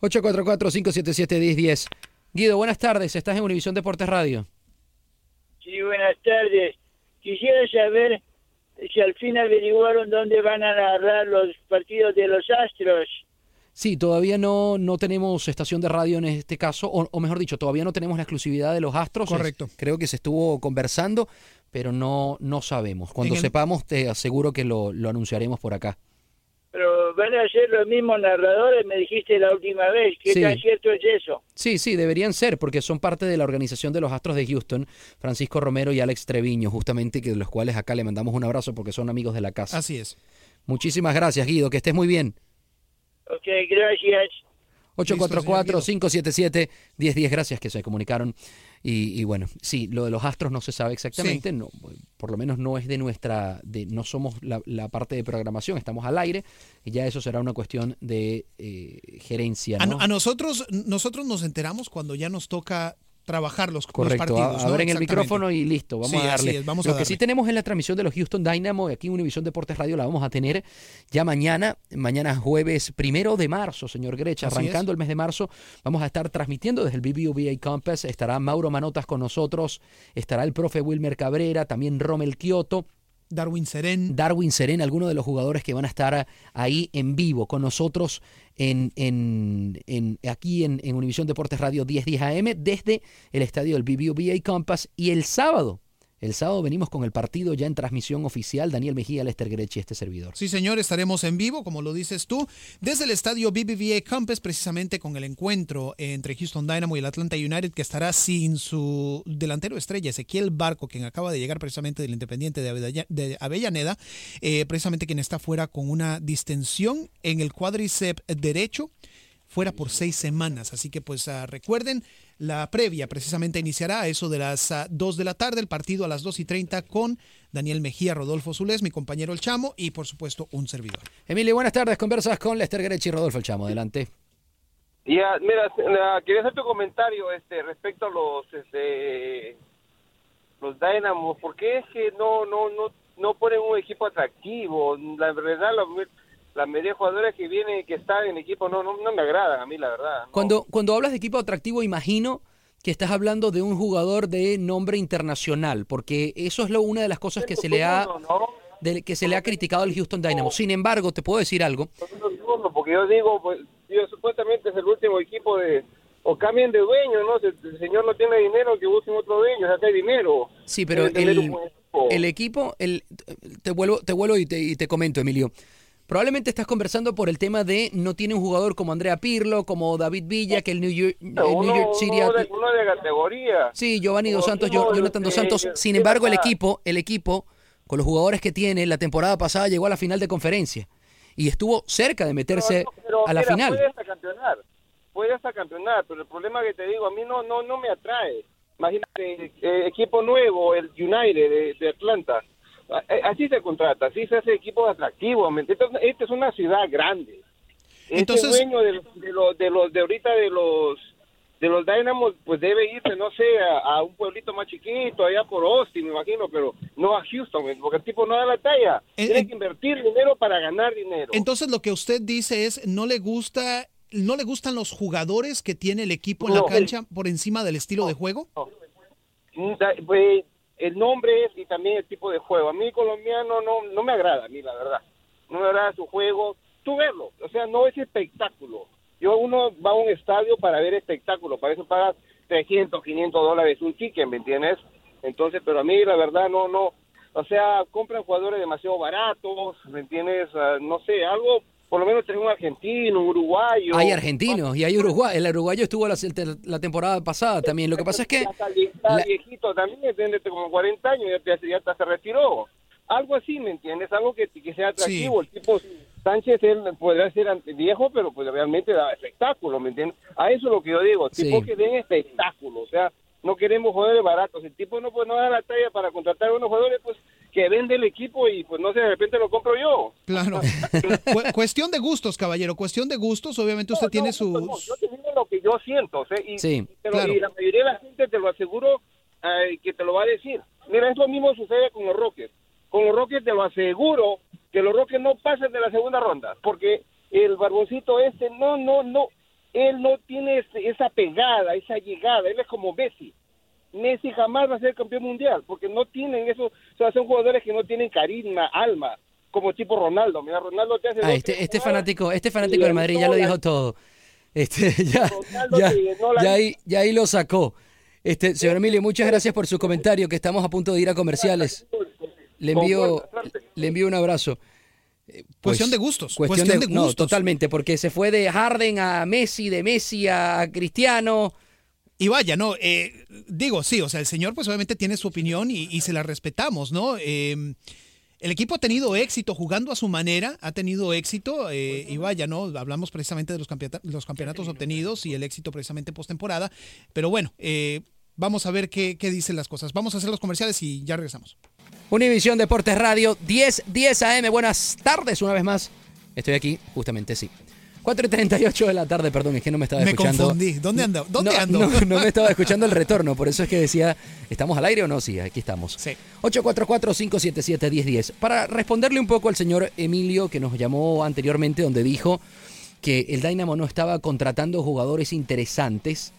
844-577-1010. Guido, buenas tardes. Estás en Univisión Deportes Radio. Sí, buenas tardes. Quisiera saber si al fin averiguaron dónde van a narrar los partidos de los Astros. Sí, todavía no, no tenemos estación de radio en este caso, o, o mejor dicho, todavía no tenemos la exclusividad de los Astros. Correcto. Es- creo que se estuvo conversando, pero no, no sabemos. Cuando el- sepamos, te aseguro que lo, lo anunciaremos por acá. Pero van a ser los mismos narradores, me dijiste la última vez. ¿Qué Sí. tan cierto es eso? Sí, sí, deberían ser, porque son parte de la organización de los Astros de Houston, Francisco Romero y Alex Treviño, justamente, que de los cuales acá le mandamos un abrazo porque son amigos de la casa. Así es. Muchísimas gracias, Guido, que estés muy bien. Ok, gracias. 844-577-1010, gracias que se comunicaron. Y, y bueno, sí, lo de los astros no se sabe exactamente, no, por lo menos no es de nuestra, de, no somos la, la parte de programación, estamos al aire, y ya eso será una cuestión de eh, gerencia. A, ¿no? a nosotros, nosotros nos enteramos cuando ya nos toca trabajar los, los Correcto, partidos. a- ¿no? abren el micrófono y listo, vamos Sí, a darle. es, vamos Lo a que sí tenemos es la transmisión de los Houston Dynamo, aquí en Univisión Deportes Radio la vamos a tener ya mañana, mañana jueves primero de marzo, señor Grecha, Así arrancando el mes de marzo, vamos a estar transmitiendo desde el BBVA Campus, estará Mauro Manotas con nosotros, estará el profe Wilmer Cabrera, también Rommel Kioto, Darwin Seren. Darwin Seren, algunos de los jugadores que van a estar ahí en vivo con nosotros en, en, en- aquí en, en Univisión Deportes Radio 1010 AM desde el estadio del BBVA Campus y el sábado. El sábado venimos con el partido ya en transmisión oficial. Daniel Mejía, Lester Grechi, este servidor. Sí, señor, estaremos en vivo, como lo dices tú, desde el estadio BBVA Campus, precisamente con el encuentro entre Houston Dynamo y el Atlanta United, que estará sin su delantero estrella, Ezequiel Barco, quien acaba de llegar precisamente del Independiente de Avella- de Avellaneda, eh, precisamente quien está fuera con una distensión en el cuádriceps derecho fuera por seis semanas. Así que pues ah, recuerden, la previa precisamente iniciará a eso de las ah, 2 de la tarde, el partido a las 2 y 30 con Daniel Mejía, Rodolfo Zulés, mi compañero El Chamo y por supuesto un servidor. Emilio, buenas tardes. Conversas con Lester Grechi y Rodolfo El Chamo. Adelante. Ya, mira, la- quería hacer tu comentario este respecto a los este los Dynamos, ¿por qué es que no no no no ponen un equipo atractivo? La verdad la, la media de jugadores que vienen que están en equipo no no, no me agradan a mí la verdad. Cuando, cuando hablas de equipo atractivo, imagino que estás hablando de un jugador de nombre internacional, porque eso es lo, una de las cosas que se le ha de- que se le ha criticado al Houston Dynamo. Sin embargo, te puedo decir algo. porque yo digo, pues, yo supuestamente es el último equipo de, o cambien de dueño, ¿no? Si el señor no tiene dinero, que busquen otro dueño, o sea, hay dinero. Sí, pero el, equipo. el equipo, el, te vuelvo, te vuelvo y te, y te comento, Emilio. Probablemente estás conversando por el tema de no tiene un jugador como Andrea Pirlo, como David Villa, que el New York, el New uno, York City uno de, uno de categoría. Sí, Giovanni Dos Santos, Yo- Jonathan Dos de- Santos. de- Sin embargo, el equipo, el equipo, con los jugadores que tiene, la temporada pasada llegó a la final de conferencia y estuvo cerca de meterse Pero, a la mira, final. Puede hasta campeonar, puede hasta campeonar, pero el problema que te digo, a mí no no no me atrae. Imagínate, eh, equipo nuevo, el United de, de Atlanta. Eh, Así se contrata, así se hace equipo atractivo. ¿me entiendes? Esta es una ciudad grande. Entonces- Este dueño de, los- de los de los de ahorita de los de los Dynamos, pues debe irse, no sé, a, a un pueblito más chiquito, allá por Austin, me imagino, pero no a Houston, porque el tipo no da la talla. Tiene que invertir dinero para ganar dinero. Entonces lo que usted dice es no le gusta no le gustan los jugadores que tiene el equipo en la No. cancha por encima del estilo de juego. Da- pues, el nombre es y también el tipo de juego. A mí colombiano no, no me agrada, a mí la verdad. No me agrada su juego. Tú verlo, o sea, no es espectáculo. Yo uno va a un estadio para ver espectáculo, para eso pagas 300, 500 dólares un ticket, ¿me entiendes? Entonces, pero a mí la verdad no, no, o sea, compran jugadores demasiado baratos, ¿me entiendes? Ah, no sé, algo, por lo menos tener un argentino, un uruguayo. Hay argentinos y hay uruguay. El uruguayo estuvo la, la temporada pasada también. Lo que pasa es que está, viejito también, tiene como 40 años, ya, ya hasta se retiró. Algo así, ¿me entiendes? Algo que, que sea atractivo. El tipo Sánchez, él podrá ser viejo, pero pues realmente da espectáculo, ¿me entiendes? A eso es lo que yo digo, tipo que den espectáculo, o sea, no queremos jugadores baratos. El tipo no, pues, no da la talla para contratar a unos jugadores, pues, que vende el equipo y, pues, no sé, de repente lo compro yo. Claro. Cu- cuestión de gustos, caballero, cuestión de gustos. Obviamente usted tiene sus Yo te digo lo que yo siento, y, Sí, y te lo- claro. y la mayoría de la gente te lo aseguro eh, que te lo va a decir. Mira, es lo mismo sucede con los Rockets. Con los Rockets te lo aseguro que los Rockets no pasan de la segunda ronda, porque el barboncito este, no, no, no, él no tiene ese- esa pegada, esa llegada, él es como Messi. Messi jamás va a ser campeón mundial, porque no tienen eso, o sea, son jugadores que no tienen carisma, alma, como tipo Ronaldo. Mira, Ronaldo te hace Ah, este, este fanático, este fanático del Madrid ya lo dijo todo. Este, ya, ahí, ya ahí lo sacó. Este, señor Emilio, muchas gracias por su comentario, que estamos a punto de ir a comerciales. Le envío, le envío un abrazo. Eh, pues, Cuestión de gustos, Cuestión, cuestión de, de no, gustos. totalmente, porque se fue de Harden a Messi, de Messi a Cristiano. Y vaya, no, eh, digo, sí, o sea, el señor pues obviamente tiene su opinión y, y se la respetamos, ¿no? Eh, el equipo ha tenido éxito jugando a su manera, ha tenido éxito eh, y vaya, ¿no? Hablamos precisamente de los, campeonata- los campeonatos obtenidos y el éxito precisamente postemporada, pero bueno, eh, vamos a ver qué, qué dicen las cosas. Vamos a hacer los comerciales y ya regresamos. Univisión Deportes Radio, 10, 10 AM. Buenas tardes una vez más. Estoy aquí, justamente, sí. 4 y 38 de la tarde, perdón, es que no me estaba Me escuchando. confundí. ¿Dónde ando? ¿Dónde no, ando? No, no me estaba escuchando el retorno, por eso es que decía, ¿estamos al aire o no? Sí, aquí estamos. Sí. 844-577-1010. Para responderle un poco al señor Emilio, que nos llamó anteriormente, donde dijo que el Dynamo no estaba contratando jugadores interesantes.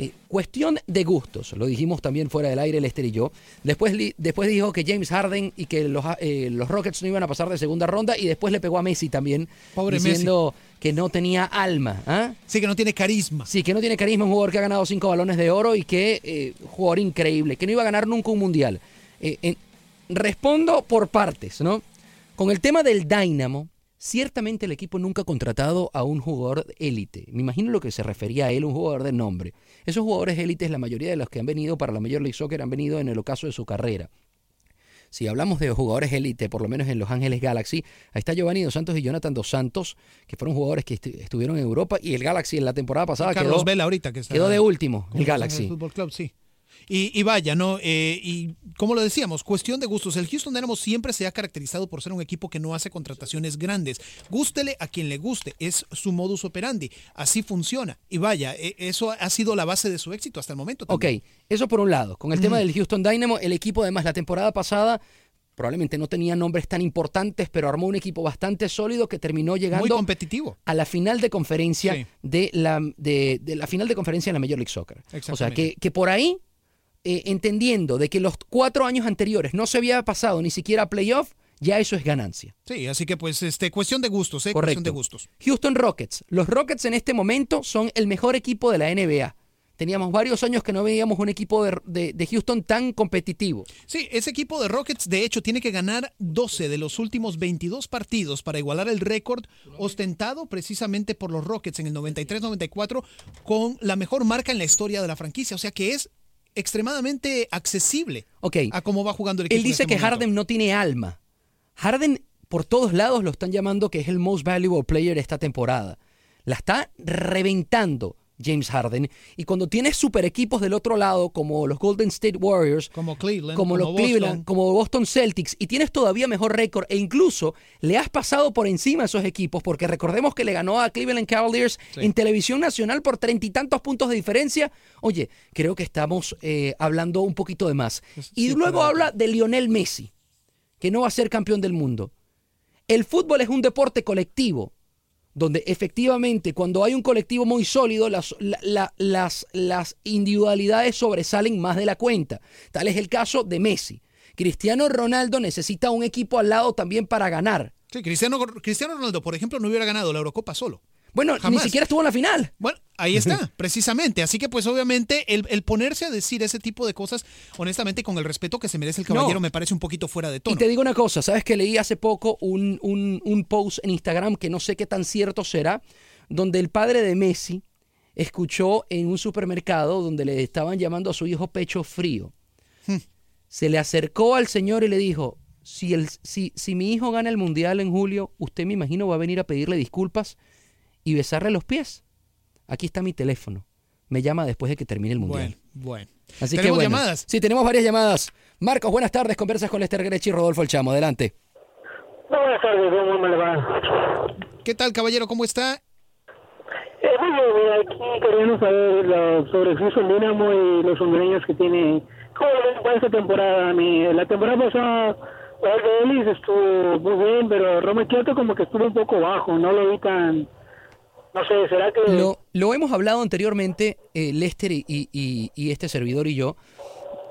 Eh, cuestión de gustos, lo dijimos también fuera del aire Lester y yo. Después, después dijo que James Harden y que los, eh, los Rockets no iban a pasar de segunda ronda y después le pegó a Messi también, Pobre diciendo que no tenía alma. ¿ah? Sí, que no tiene carisma. Sí, que no tiene carisma, un jugador que ha ganado cinco balones de oro y que eh, jugador increíble, que no iba a ganar nunca un mundial. Eh, respondo por partes, ¿no? Con el tema del Dynamo, ciertamente el equipo nunca ha contratado a un jugador élite. Me imagino lo que se refería a él, un jugador de nombre. Esos jugadores élites, la mayoría de los que han venido para la Major League Soccer han venido en el ocaso de su carrera. Si hablamos de jugadores élite, por lo menos en Los Ángeles Galaxy, ahí está Giovanni Dos Santos y Jonathan Dos Santos, que fueron jugadores que estu- estuvieron en Europa y el Galaxy en la temporada pasada Carlos quedó, Vela ahorita que está quedó de último, el Galaxy. Club, sí. Y, y vaya, ¿no? Eh, y como lo decíamos, cuestión de gustos. El Houston Dynamo siempre se ha caracterizado por ser un equipo que no hace contrataciones grandes. Gústele a quien le guste, es su modus operandi. Así funciona. Y vaya, eh, eso ha sido la base de su éxito hasta el momento. Ok, también. eso por un lado. Con el tema del Houston Dynamo, el equipo además la temporada pasada Probablemente no tenía nombres tan importantes, pero armó un equipo bastante sólido que terminó llegando competitivo. a la final de conferencia Sí. de, la, de, de la final de conferencia en la Major League Soccer. O sea, que, que por ahí, eh, entendiendo de que los cuatro años anteriores no se había pasado ni siquiera a playoff, ya eso es ganancia. Sí, así que pues este cuestión de gustos, ¿eh? Correcto. Cuestión de gustos. Houston Rockets. Los Rockets en este momento son el mejor equipo de la NBA. Teníamos varios años que no veíamos un equipo de, de- de Houston tan competitivo. Sí, ese equipo de Rockets, de hecho, tiene que ganar 12 de los últimos 22 partidos para igualar el récord ostentado precisamente por los Rockets en el 93-94 con la mejor marca en la historia de la franquicia. O sea que es extremadamente accesible Ok. a cómo va jugando el equipo. Él dice este que momento. Harden no tiene alma. Harden por todos lados lo están llamando que es el most valuable player esta temporada. La está reventando James Harden. Y cuando tienes super equipos del otro lado, como los Golden State Warriors, Como Cleveland, como, los. Cleveland, como Boston Celtics, y tienes todavía mejor récord, e incluso le has pasado por encima a esos equipos, porque recordemos que le ganó a Cleveland Cavaliers Sí. en televisión nacional por treinta y tantos puntos de diferencia. Oye, creo que estamos eh, hablando un poquito de más. Y luego habla de Lionel Messi, que no va a ser campeón del mundo. El fútbol es un deporte colectivo, donde efectivamente cuando hay un colectivo muy sólido, las, la- la- las, las individualidades sobresalen más de la cuenta. Tal es el caso de Messi. Cristiano Ronaldo necesita un equipo al lado también para ganar. Sí, Cristiano, Cristiano Ronaldo, por ejemplo, no hubiera ganado la Eurocopa solo. Bueno, ni siquiera estuvo en la final. Bueno, ahí está, precisamente. Así que pues obviamente el, el ponerse a decir ese tipo de cosas, honestamente, con el respeto que se merece el caballero, No. me parece un poquito fuera de tono. Y te digo una cosa, ¿sabes que leí hace poco un, un- un post en Instagram que no sé qué tan cierto será, donde el padre de Messi escuchó en un supermercado donde le estaban llamando a su hijo pecho frío. Se le acercó al señor y le dijo, si, el, si, si mi hijo gana el mundial en julio, usted me imagino va a venir a pedirle disculpas y besarle los pies. Aquí está mi teléfono. Me llama después de que termine el mundial. Bueno, bueno. Así que ¿Tenemos bueno. llamadas? Sí, tenemos varias llamadas. Marcos, buenas tardes. Conversas con Lester Grechi y Rodolfo El Chamo. Adelante. Buenas tardes, ¿cómo me va? ¿Qué tal, caballero? ¿Cómo está? Eh, mira, aquí queríamos saber lo- sobre el Houston Dynamo y los hondureños que tiene. ¿Cómo le va esta temporada? Mi, la temporada pasada, el de Ellis estuvo muy bien, pero Roma Kioto como que estuvo un poco bajo, no lo vi tan. No sé, ¿será que.? Lo, hemos hablado anteriormente, eh, Lester y- y este servidor y yo,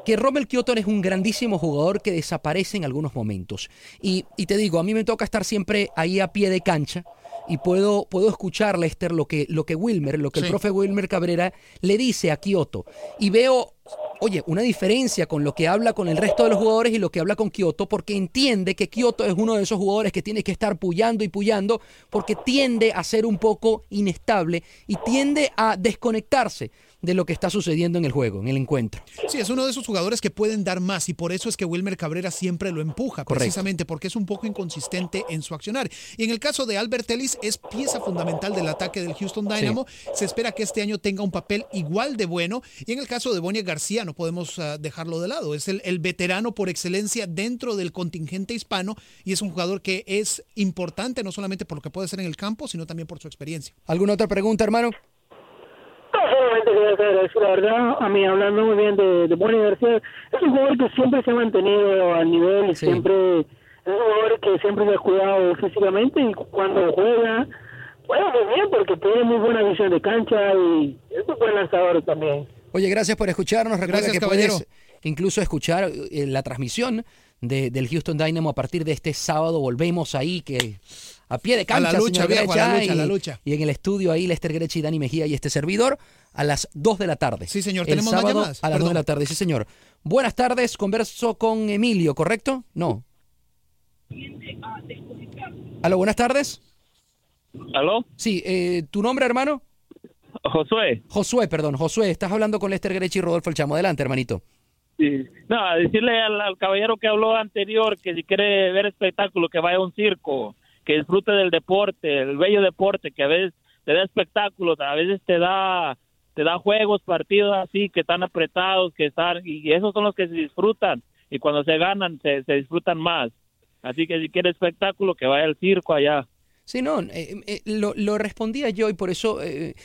que Rommel Kioto es un grandísimo jugador que desaparece en algunos momentos. Y, y te digo, a mí me toca estar siempre ahí a pie de cancha y puedo, puedo escuchar, Lester, lo que, lo que Wilmer, lo que el profe Wilmer Cabrera le dice a Kioto. Y veo, oye, una diferencia con lo que habla con el resto de los jugadores y lo que habla con Kioto, porque entiende que Kioto es uno de esos jugadores que tiene que estar puyando y puyando, porque tiende a ser un poco inestable y tiende a desconectarse de lo que está sucediendo en el juego, en el encuentro. Sí, es uno de esos jugadores que pueden dar más y por eso es que Wilmer Cabrera siempre lo empuja, Correcto. precisamente porque es un poco inconsistente en su accionar. Y en el caso de Albert Ellis es pieza fundamental del ataque del Houston Dynamo. Se espera que este año tenga un papel igual de bueno. Y en el caso de Bonnie García no podemos ah, dejarlo de lado. Es el, el veterano por excelencia dentro del contingente hispano y es un jugador que es importante no solamente por lo que puede hacer en el campo, sino también por su experiencia. ¿Alguna otra pregunta, hermano? Solamente quería eso, la verdad, a mí hablando muy bien de, de Bonnie García, es un jugador que siempre se ha mantenido al nivel y Sí. siempre es un jugador que siempre se ha cuidado físicamente y cuando juega, juega muy bien porque tiene muy buena visión de cancha y es un buen lanzador también. Oye, gracias por escucharnos. Recuerda Gracias, que caballero. puedes incluso escuchar eh, la transmisión de- del Houston Dynamo a partir de este sábado. Volvemos ahí, que a pie de A la cancha, lucha, a la Grecha, lucha, a la y- lucha. Y en el estudio ahí, Lester Grechi, Dani Mejía y este servidor a las 2 de la tarde. Sí, señor. El ¿Tenemos más sábado llamadas? a las 2 de Perdón. la tarde, sí, señor. Buenas tardes, converso con Emilio, ¿correcto? No. Aló, buenas tardes. ¿Aló? Sí, eh, ¿tu nombre, hermano? Josué. Josué, perdón, Josué, estás hablando con Lester Grechi y Rodolfo El Chamo. Adelante, hermanito. Sí. No, a decirle al, al caballero que habló anterior que si quiere ver espectáculo, que vaya a un circo, que disfrute del deporte, el bello deporte, que a veces te da espectáculos, a veces te da te da juegos, partidos así que están apretados, que están y esos son los que se disfrutan y cuando se ganan se, se disfrutan más. Así que si quiere espectáculo, que vaya al circo allá. Sí, no, eh, eh, lo, respondía yo y por eso eh,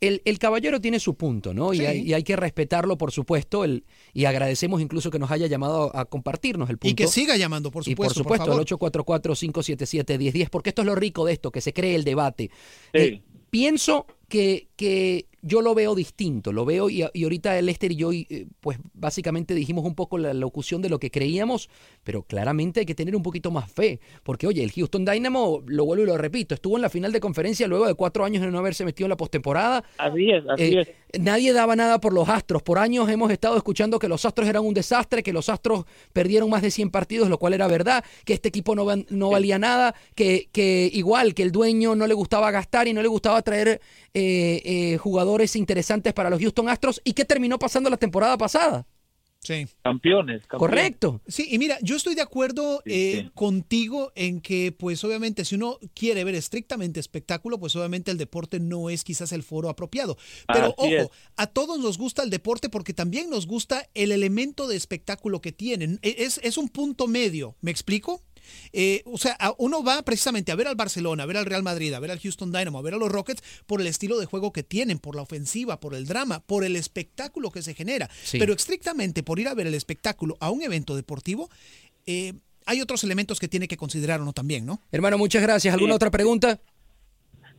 el, el caballero tiene su punto, ¿no? Y, hay, y hay que respetarlo, por supuesto, el, y agradecemos incluso que nos haya llamado a, a compartirnos el punto. Y que siga llamando, por Y por supuesto, por supuesto, favor. al 844-577-1010, porque esto es lo rico de esto, que se cree el debate. Eh, pienso que, que yo lo veo distinto, lo veo y, y ahorita Lester y yo, eh, pues básicamente dijimos un poco la locución de lo que creíamos, pero claramente hay que tener un poquito más fe, porque oye, el Houston Dynamo, lo vuelvo y lo repito, estuvo en la final de conferencia luego de cuatro años de no haberse metido en la postemporada. Así es, así Eh, es. Nadie daba nada por los Astros. Por años hemos estado escuchando que los Astros eran un desastre, que los Astros perdieron más de 100 partidos, lo cual era verdad, que este equipo no, no valía nada, que, que igual que el dueño no le gustaba gastar y no le gustaba traer eh, eh, jugadores interesantes para los Houston Astros. ¿Y qué terminó pasando la temporada pasada? Sí. Campeones, campeones. Correcto. Sí, y mira, yo estoy de acuerdo eh, contigo en que, pues obviamente, si uno quiere ver estrictamente espectáculo, pues obviamente el deporte no es quizás el foro apropiado. Pero Así ojo, es. a todos nos gusta el deporte porque también nos gusta el elemento de espectáculo que tienen. E- Es, es un punto medio, ¿me explico? Eh, o sea, a- uno va precisamente a ver al Barcelona, a ver al Real Madrid, a ver al Houston Dynamo, a ver a los Rockets por el estilo de juego que tienen, por la ofensiva, por el drama, por el espectáculo que se genera. Sí. Pero estrictamente por ir a ver el espectáculo a un evento deportivo, eh, hay otros elementos que tiene que considerar uno también, ¿no? Hermano, muchas gracias. ¿Alguna Sí. otra pregunta?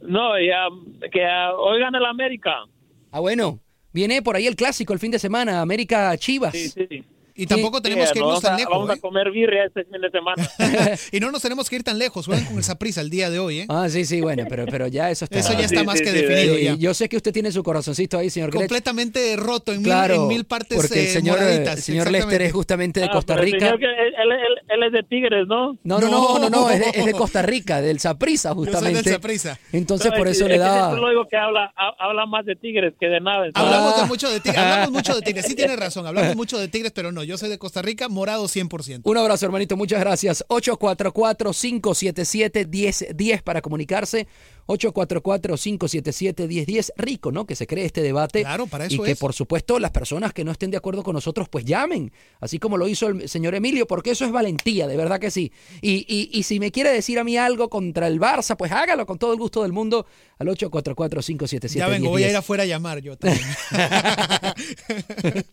No, y, um, que uh, oigan el América. Ah, bueno. Viene por ahí el clásico el fin de semana, América Chivas. Sí, sí. Y tampoco tenemos que irnos vamos tan a, lejos. Vamos ¿eh? a comer birria este fin de semana. y no nos tenemos que ir tan lejos. Juegan con el Saprissa el día de hoy, ¿eh? Ah, sí, sí, bueno, pero, pero ya eso está. Eso ya está Sí, más sí, que sí, definido Sí, ya. Yo sé que usted tiene su corazoncito ahí, señor Gretsch. Completamente roto en, mil, Claro, en mil partes porque el eh, señor, señor. Lester es justamente de Ah, Costa Rica. señor que- él, él- él- él es de Tigres, ¿no? No, no, no, no, no, es, de, es de Costa Rica, del Saprissa, Yo soy del justamente. Saprissa. Entonces, No, por es- eso es le da. lo digo que habla, ha- habla más de Tigres que de nada. Hablamos Ah. de mucho de Tigres, hablamos mucho de Tigres, sí tiene razón, hablamos mucho de Tigres, pero no, yo soy de Costa Rica, morado 100%. Un abrazo, hermanito, muchas gracias. 844-577-1010 para comunicarse. 844-577-1010. Rico, ¿no? Que se cree este debate. Claro, para Y eso que, es. por supuesto, las personas que no estén de acuerdo con nosotros, pues llamen. Así como lo hizo el señor Emilio, porque eso es valentía, de verdad que sí. Y, y, y si me quiere decir a mí algo contra el Barça, pues hágalo con todo el gusto del mundo al 844-577-1010. Ya vengo, voy a ir afuera a llamar yo también.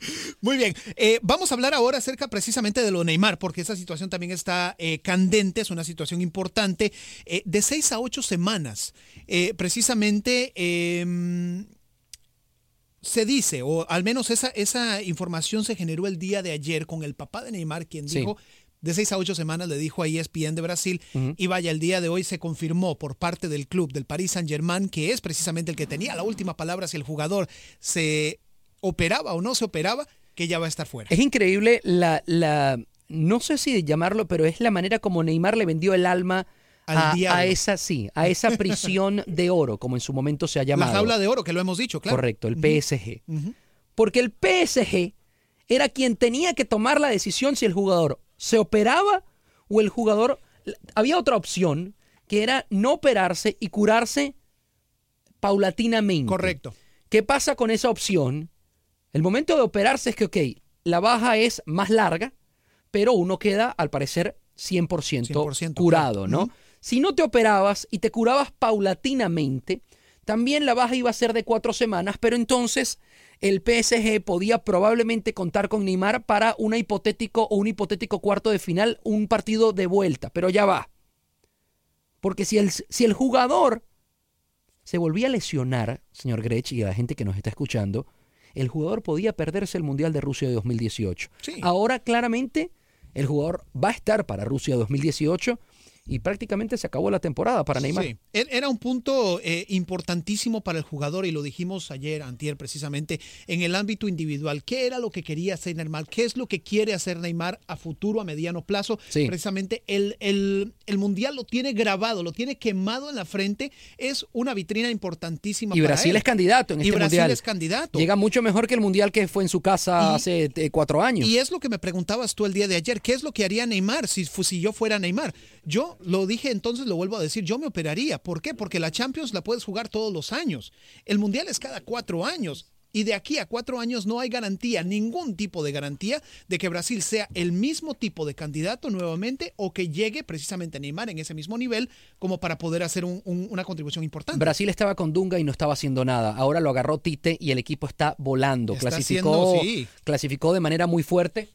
Muy bien, eh, vamos a hablar ahora acerca precisamente de lo Neymar, porque esa situación también está eh, candente, es una situación importante. Eh, de seis a ocho semanas, precisamente eh, se dice, o al menos esa, esa información se generó el día de ayer con el papá de Neymar, quien Sí. dijo... De seis a ocho semanas le dijo a ESPN de Brasil y vaya, el día de hoy se confirmó por parte del club del Paris Saint Germain que es precisamente el que tenía la última palabra si el jugador se operaba o no se operaba, que ya va a estar fuera. Es increíble la, la, no sé si llamarlo, pero es la manera como Neymar le vendió el alma Al a, esa, sí, a esa prisión de oro, como en su momento se ha llamado. La jaula de oro, que lo hemos dicho, claro. Correcto, el. PSG. Porque el PSG era quien tenía que tomar la decisión si el jugador se operaba o el jugador... Había otra opción que era no operarse y curarse paulatinamente. Correcto. ¿Qué pasa con esa opción? El momento de operarse es que, ok, la baja es más larga, pero uno queda, al parecer, 100%, 100%, curado. ¿no? Si no te operabas y te curabas paulatinamente, también la baja iba a ser de cuatro semanas, pero entonces el PSG podía probablemente contar con Neymar para una hipotético o un hipotético cuarto de final, un partido de vuelta, pero ya va. Porque si el, si el jugador se volvía a lesionar, señor Grech, y a la gente que nos está escuchando, el jugador podía perderse el Mundial de Rusia de 2018. Sí. Ahora, claramente, el jugador va a estar para Rusia 2018 y prácticamente se acabó la temporada para Neymar. Sí, e- era un punto eh, importantísimo para el jugador y lo dijimos ayer, antier, precisamente, en el ámbito individual. ¿Qué era lo que quería hacer Neymar? ¿Qué es lo que quiere hacer Neymar a futuro, a mediano plazo? Sí. Precisamente el, el- el Mundial lo tiene grabado, lo tiene quemado en la frente. Es una vitrina importantísima Y para Brasil él. es candidato en Y este Brasil Mundial. es candidato. Llega mucho mejor que el Mundial que fue en su casa Y- hace eh, cuatro años. Y es lo que me preguntabas tú el día de ayer. ¿Qué es lo que haría Neymar si, fu- si yo fuera Neymar? Yo lo dije entonces, lo vuelvo a decir, yo me operaría. ¿Por qué? Porque la Champions la puedes jugar todos los años. El Mundial es cada cuatro años. y de aquí a cuatro años no hay garantía, ningún tipo de garantía de que Brasil sea el mismo tipo de candidato nuevamente o que llegue precisamente a Neymar en ese mismo nivel como para poder hacer un- un- una contribución importante. Brasil estaba con Dunga y no estaba haciendo nada. Ahora lo agarró Tite y el equipo está volando. Está clasificó, haciendo, sí. clasificó de manera muy fuerte.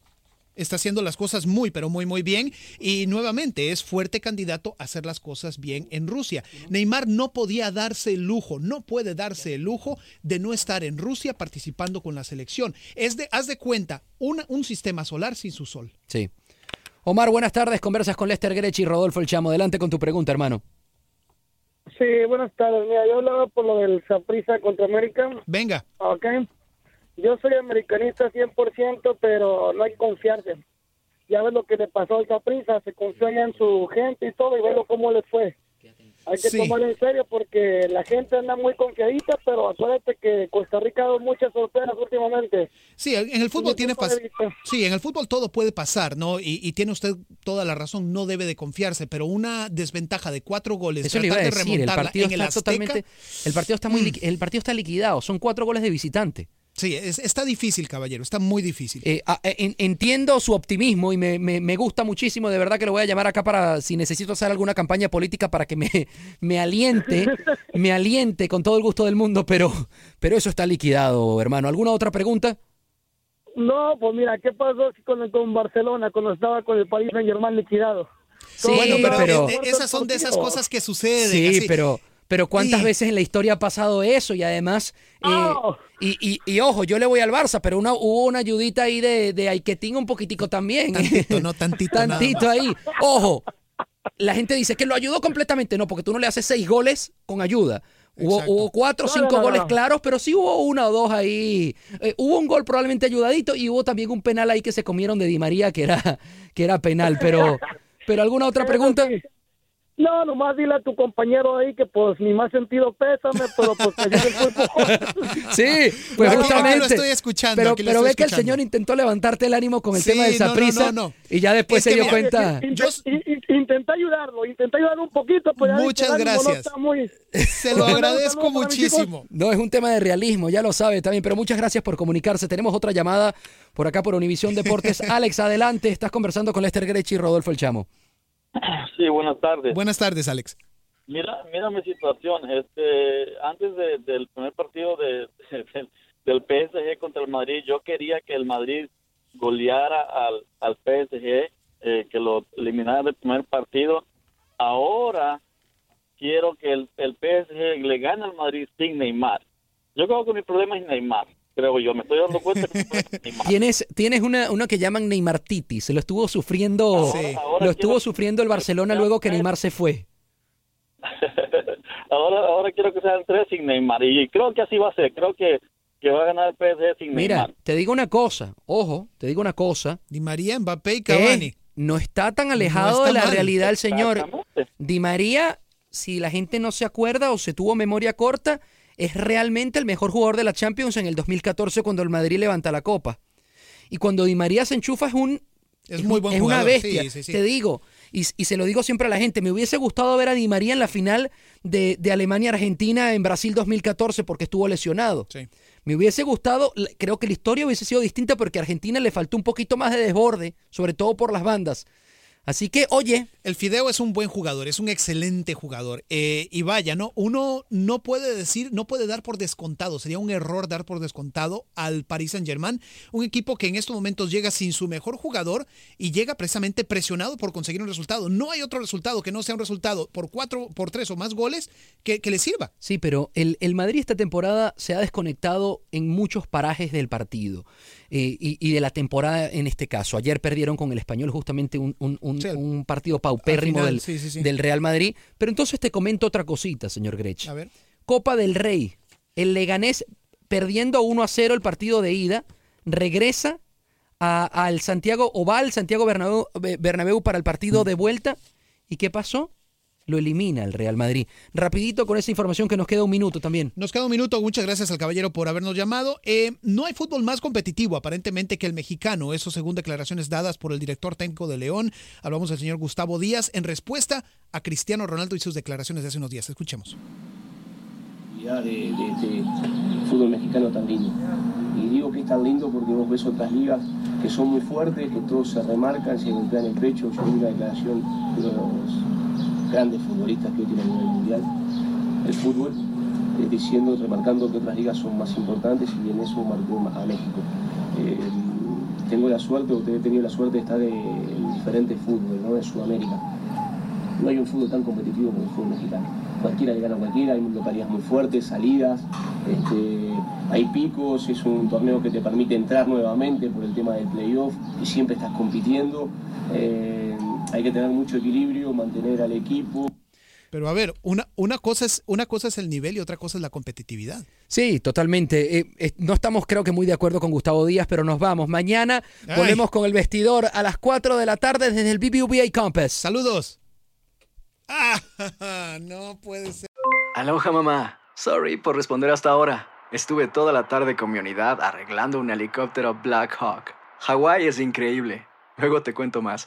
Está haciendo las cosas muy, pero muy, muy bien. Y nuevamente es fuerte candidato a hacer las cosas bien en Rusia. Neymar no podía darse el lujo, no puede darse el lujo de no estar en Rusia participando con la selección. Es de, haz de cuenta, una- un sistema solar sin su sol. Sí. Omar, buenas tardes. Conversas con Lester Grech y Rodolfo El Chamo. Adelante con tu pregunta, hermano. Sí, buenas tardes. Mira, yo hablaba por lo del Saprissa contra América. Venga. Ok. Yo soy americanista 100%, pero no hay que confiarse. Ya ves lo que le pasó al Saprissa, se confió ya en su gente y todo, y veo cómo les fue. Hay que Sí. tomarlo en serio porque la gente anda muy confiadita, pero acuérdate que Costa Rica ha dado muchas sorpresas últimamente. Sí, en el fútbol tiene. Sí, en el fútbol todo puede pasar, ¿no? Y, y tiene usted toda la razón, no debe de confiarse, pero una desventaja de cuatro goles, Eso le iba a de decir. El partido en el está Azteca, Mm. totalmente. El partido está muy. liqui- El partido está liquidado. Son cuatro goles de visitante. Sí, es- está difícil, caballero, está muy difícil. Eh, ah, eh, en- entiendo su optimismo y me, me- me gusta muchísimo. De verdad que lo voy a llamar acá para si necesito hacer alguna campaña política para que me, me aliente, me aliente con todo el gusto del mundo, pero, pero eso está liquidado, hermano. ¿Alguna otra pregunta? No, pues mira, ¿qué pasó con, con Barcelona cuando estaba con el Paris Saint Germain liquidado? Sí, bueno, pero, pero- eh, esas son de esas cosas que suceden. Sí, así. pero, pero ¿cuántas Sí. veces en la historia ha pasado eso? Y además, eh, Oh. y, y- y ojo, yo le voy al Barça, pero una, hubo una ayudita ahí de, de Aiquetín un poquitico también. Tantito, no tantito. ahí. Ojo, la gente dice que lo ayudó completamente. No, porque tú no le haces seis goles con ayuda. Hubo, cuatro o cinco no, no, goles no. claros, pero sí hubo uno o dos ahí. Eh, hubo un gol probablemente ayudadito y hubo también un penal ahí que se comieron de Di María que era, que era penal. Pero, pero ¿alguna otra pregunta? No, nomás dile a tu compañero ahí que pues ni más sentido pésame, pero pues que llegue el fútbol. Sí, pues Aquí- aquí justamente. lo estoy escuchando, Pero, ve que el señor intentó levantarte el ánimo con el Sí, tema del no, no, Saprissa no, no. y ya después Es se dio mira, cuenta. Int- in- Intenté ayudarlo, intenté ayudarlo un poquito, pues ya Muchas no gracias. muy- Se lo agradezco muchísimo. No, es un tema de realismo, ya lo sabe también, pero muchas gracias por comunicarse. Tenemos otra llamada por acá por Univisión Deportes. Alex, adelante, estás conversando con Lester Grech y Rodolfo El Chamo. Sí, buenas tardes. Buenas tardes, Alex. Mira, mira mi situación. Este, antes de- del primer partido de, del, del PSG contra el Madrid, yo quería que el Madrid goleara al, al PSG, eh, que lo eliminara del primer partido. Ahora quiero que el, el PSG le gane al Madrid sin Neymar. Yo creo que mi problema es Neymar, creo yo. Me estoy dando cuenta que. Tienes, tienes una, una que llaman Neymartitis, se lo estuvo sufriendo, Sí. Ahora lo estuvo quiero- sufriendo el Barcelona luego que Neymar se fue. ahora, ahora quiero que sean tres sin Neymar. Y creo que así va a ser. Creo que, que va a ganar el PSG sin Mira, Neymar. te digo una cosa, ojo, te digo una cosa. Di María, Mbappé y Cavani. Eh, no está tan alejado está de la mal. realidad el señor. Di María, si la gente no se acuerda o se tuvo memoria corta, es realmente el mejor jugador de la Champions en el 2014 cuando el Madrid levanta la copa. Y cuando Di María se enchufa es un Es muy buen es una jugador, bestia. sí, sí, sí. Te digo, y, y se lo digo siempre a la gente, me hubiese gustado ver a Di María en la final de, de Alemania-Argentina en Brasil 2014 porque estuvo lesionado. Me hubiese gustado, creo que la historia hubiese sido distinta porque a Argentina le faltó un poquito más de desborde, sobre todo por las bandas. Así que, oye, El Fideo es un buen jugador, es un excelente jugador. Eh, y vaya, ¿no? Uno no puede decir, no puede dar por descontado, sería un error dar por descontado al Paris Saint Germain, un equipo que en estos momentos llega sin su mejor jugador y llega precisamente presionado por conseguir un resultado. No hay otro resultado que no sea un resultado por cuatro, por tres o más goles que, que le sirva. Sí, pero el, el Madrid esta temporada se ha desconectado en muchos parajes del partido eh, y, y de la temporada en este caso. Ayer perdieron con el español justamente un, un- un- Sí, un partido paupérrimo final, del, sí, sí, sí. del Real Madrid. Pero entonces te comento otra cosita, señor Grech. A ver. Copa del Rey. El Leganés perdiendo 1 a 0 el partido de ida, regresa al Santiago o va al Santiago Bernabéu, Bernabéu para el partido de vuelta. ¿Y qué pasó? Lo elimina el Real Madrid. Rapidito con esa información que nos queda un minuto también. Nos queda un minuto. Muchas gracias al caballero por habernos llamado. Eh, no hay fútbol más competitivo aparentemente que el mexicano. Eso según declaraciones dadas por el director técnico de León. Hablamos del señor Gustavo Díaz en respuesta a Cristiano Ronaldo y sus declaraciones de hace unos días. Escuchemos. de, de fútbol mexicano tan lindo. Y digo que es tan lindo porque vos ves otras ligas que son muy fuertes, que todos se remarcan, se golpean el pecho. Yo vi una declaración de los grandes futbolistas que hoy tienen a nivel mundial, el fútbol, eh, diciendo, remarcando que otras ligas son más importantes y en eso marcó a México. Eh, tengo la suerte, o he tenido la suerte de estar en diferentes fútbol, ¿no? En Sudamérica. No hay un fútbol tan competitivo como el fútbol mexicano. Cualquiera le gana a cualquiera, hay localidades muy fuertes, salidas, este, hay picos, es un torneo que te permite entrar nuevamente por el tema del playoff y siempre estás compitiendo. Eh, hay que tener mucho equilibrio, mantener al equipo. Pero a ver, una, una, cosa es, una cosa es el nivel y otra cosa es la competitividad. Sí, totalmente. Eh, eh, no estamos creo que muy de acuerdo con Gustavo Díaz, pero nos vamos. Mañana volvemos con el vestidor a las 4 de la tarde desde el BBVA Campus. Saludos. Ah, no puede ser. Aloha mamá. Sorry por responder hasta ahora. Estuve toda la tarde con mi unidad arreglando un helicóptero Black Hawk. Hawái es increíble. Luego te cuento más.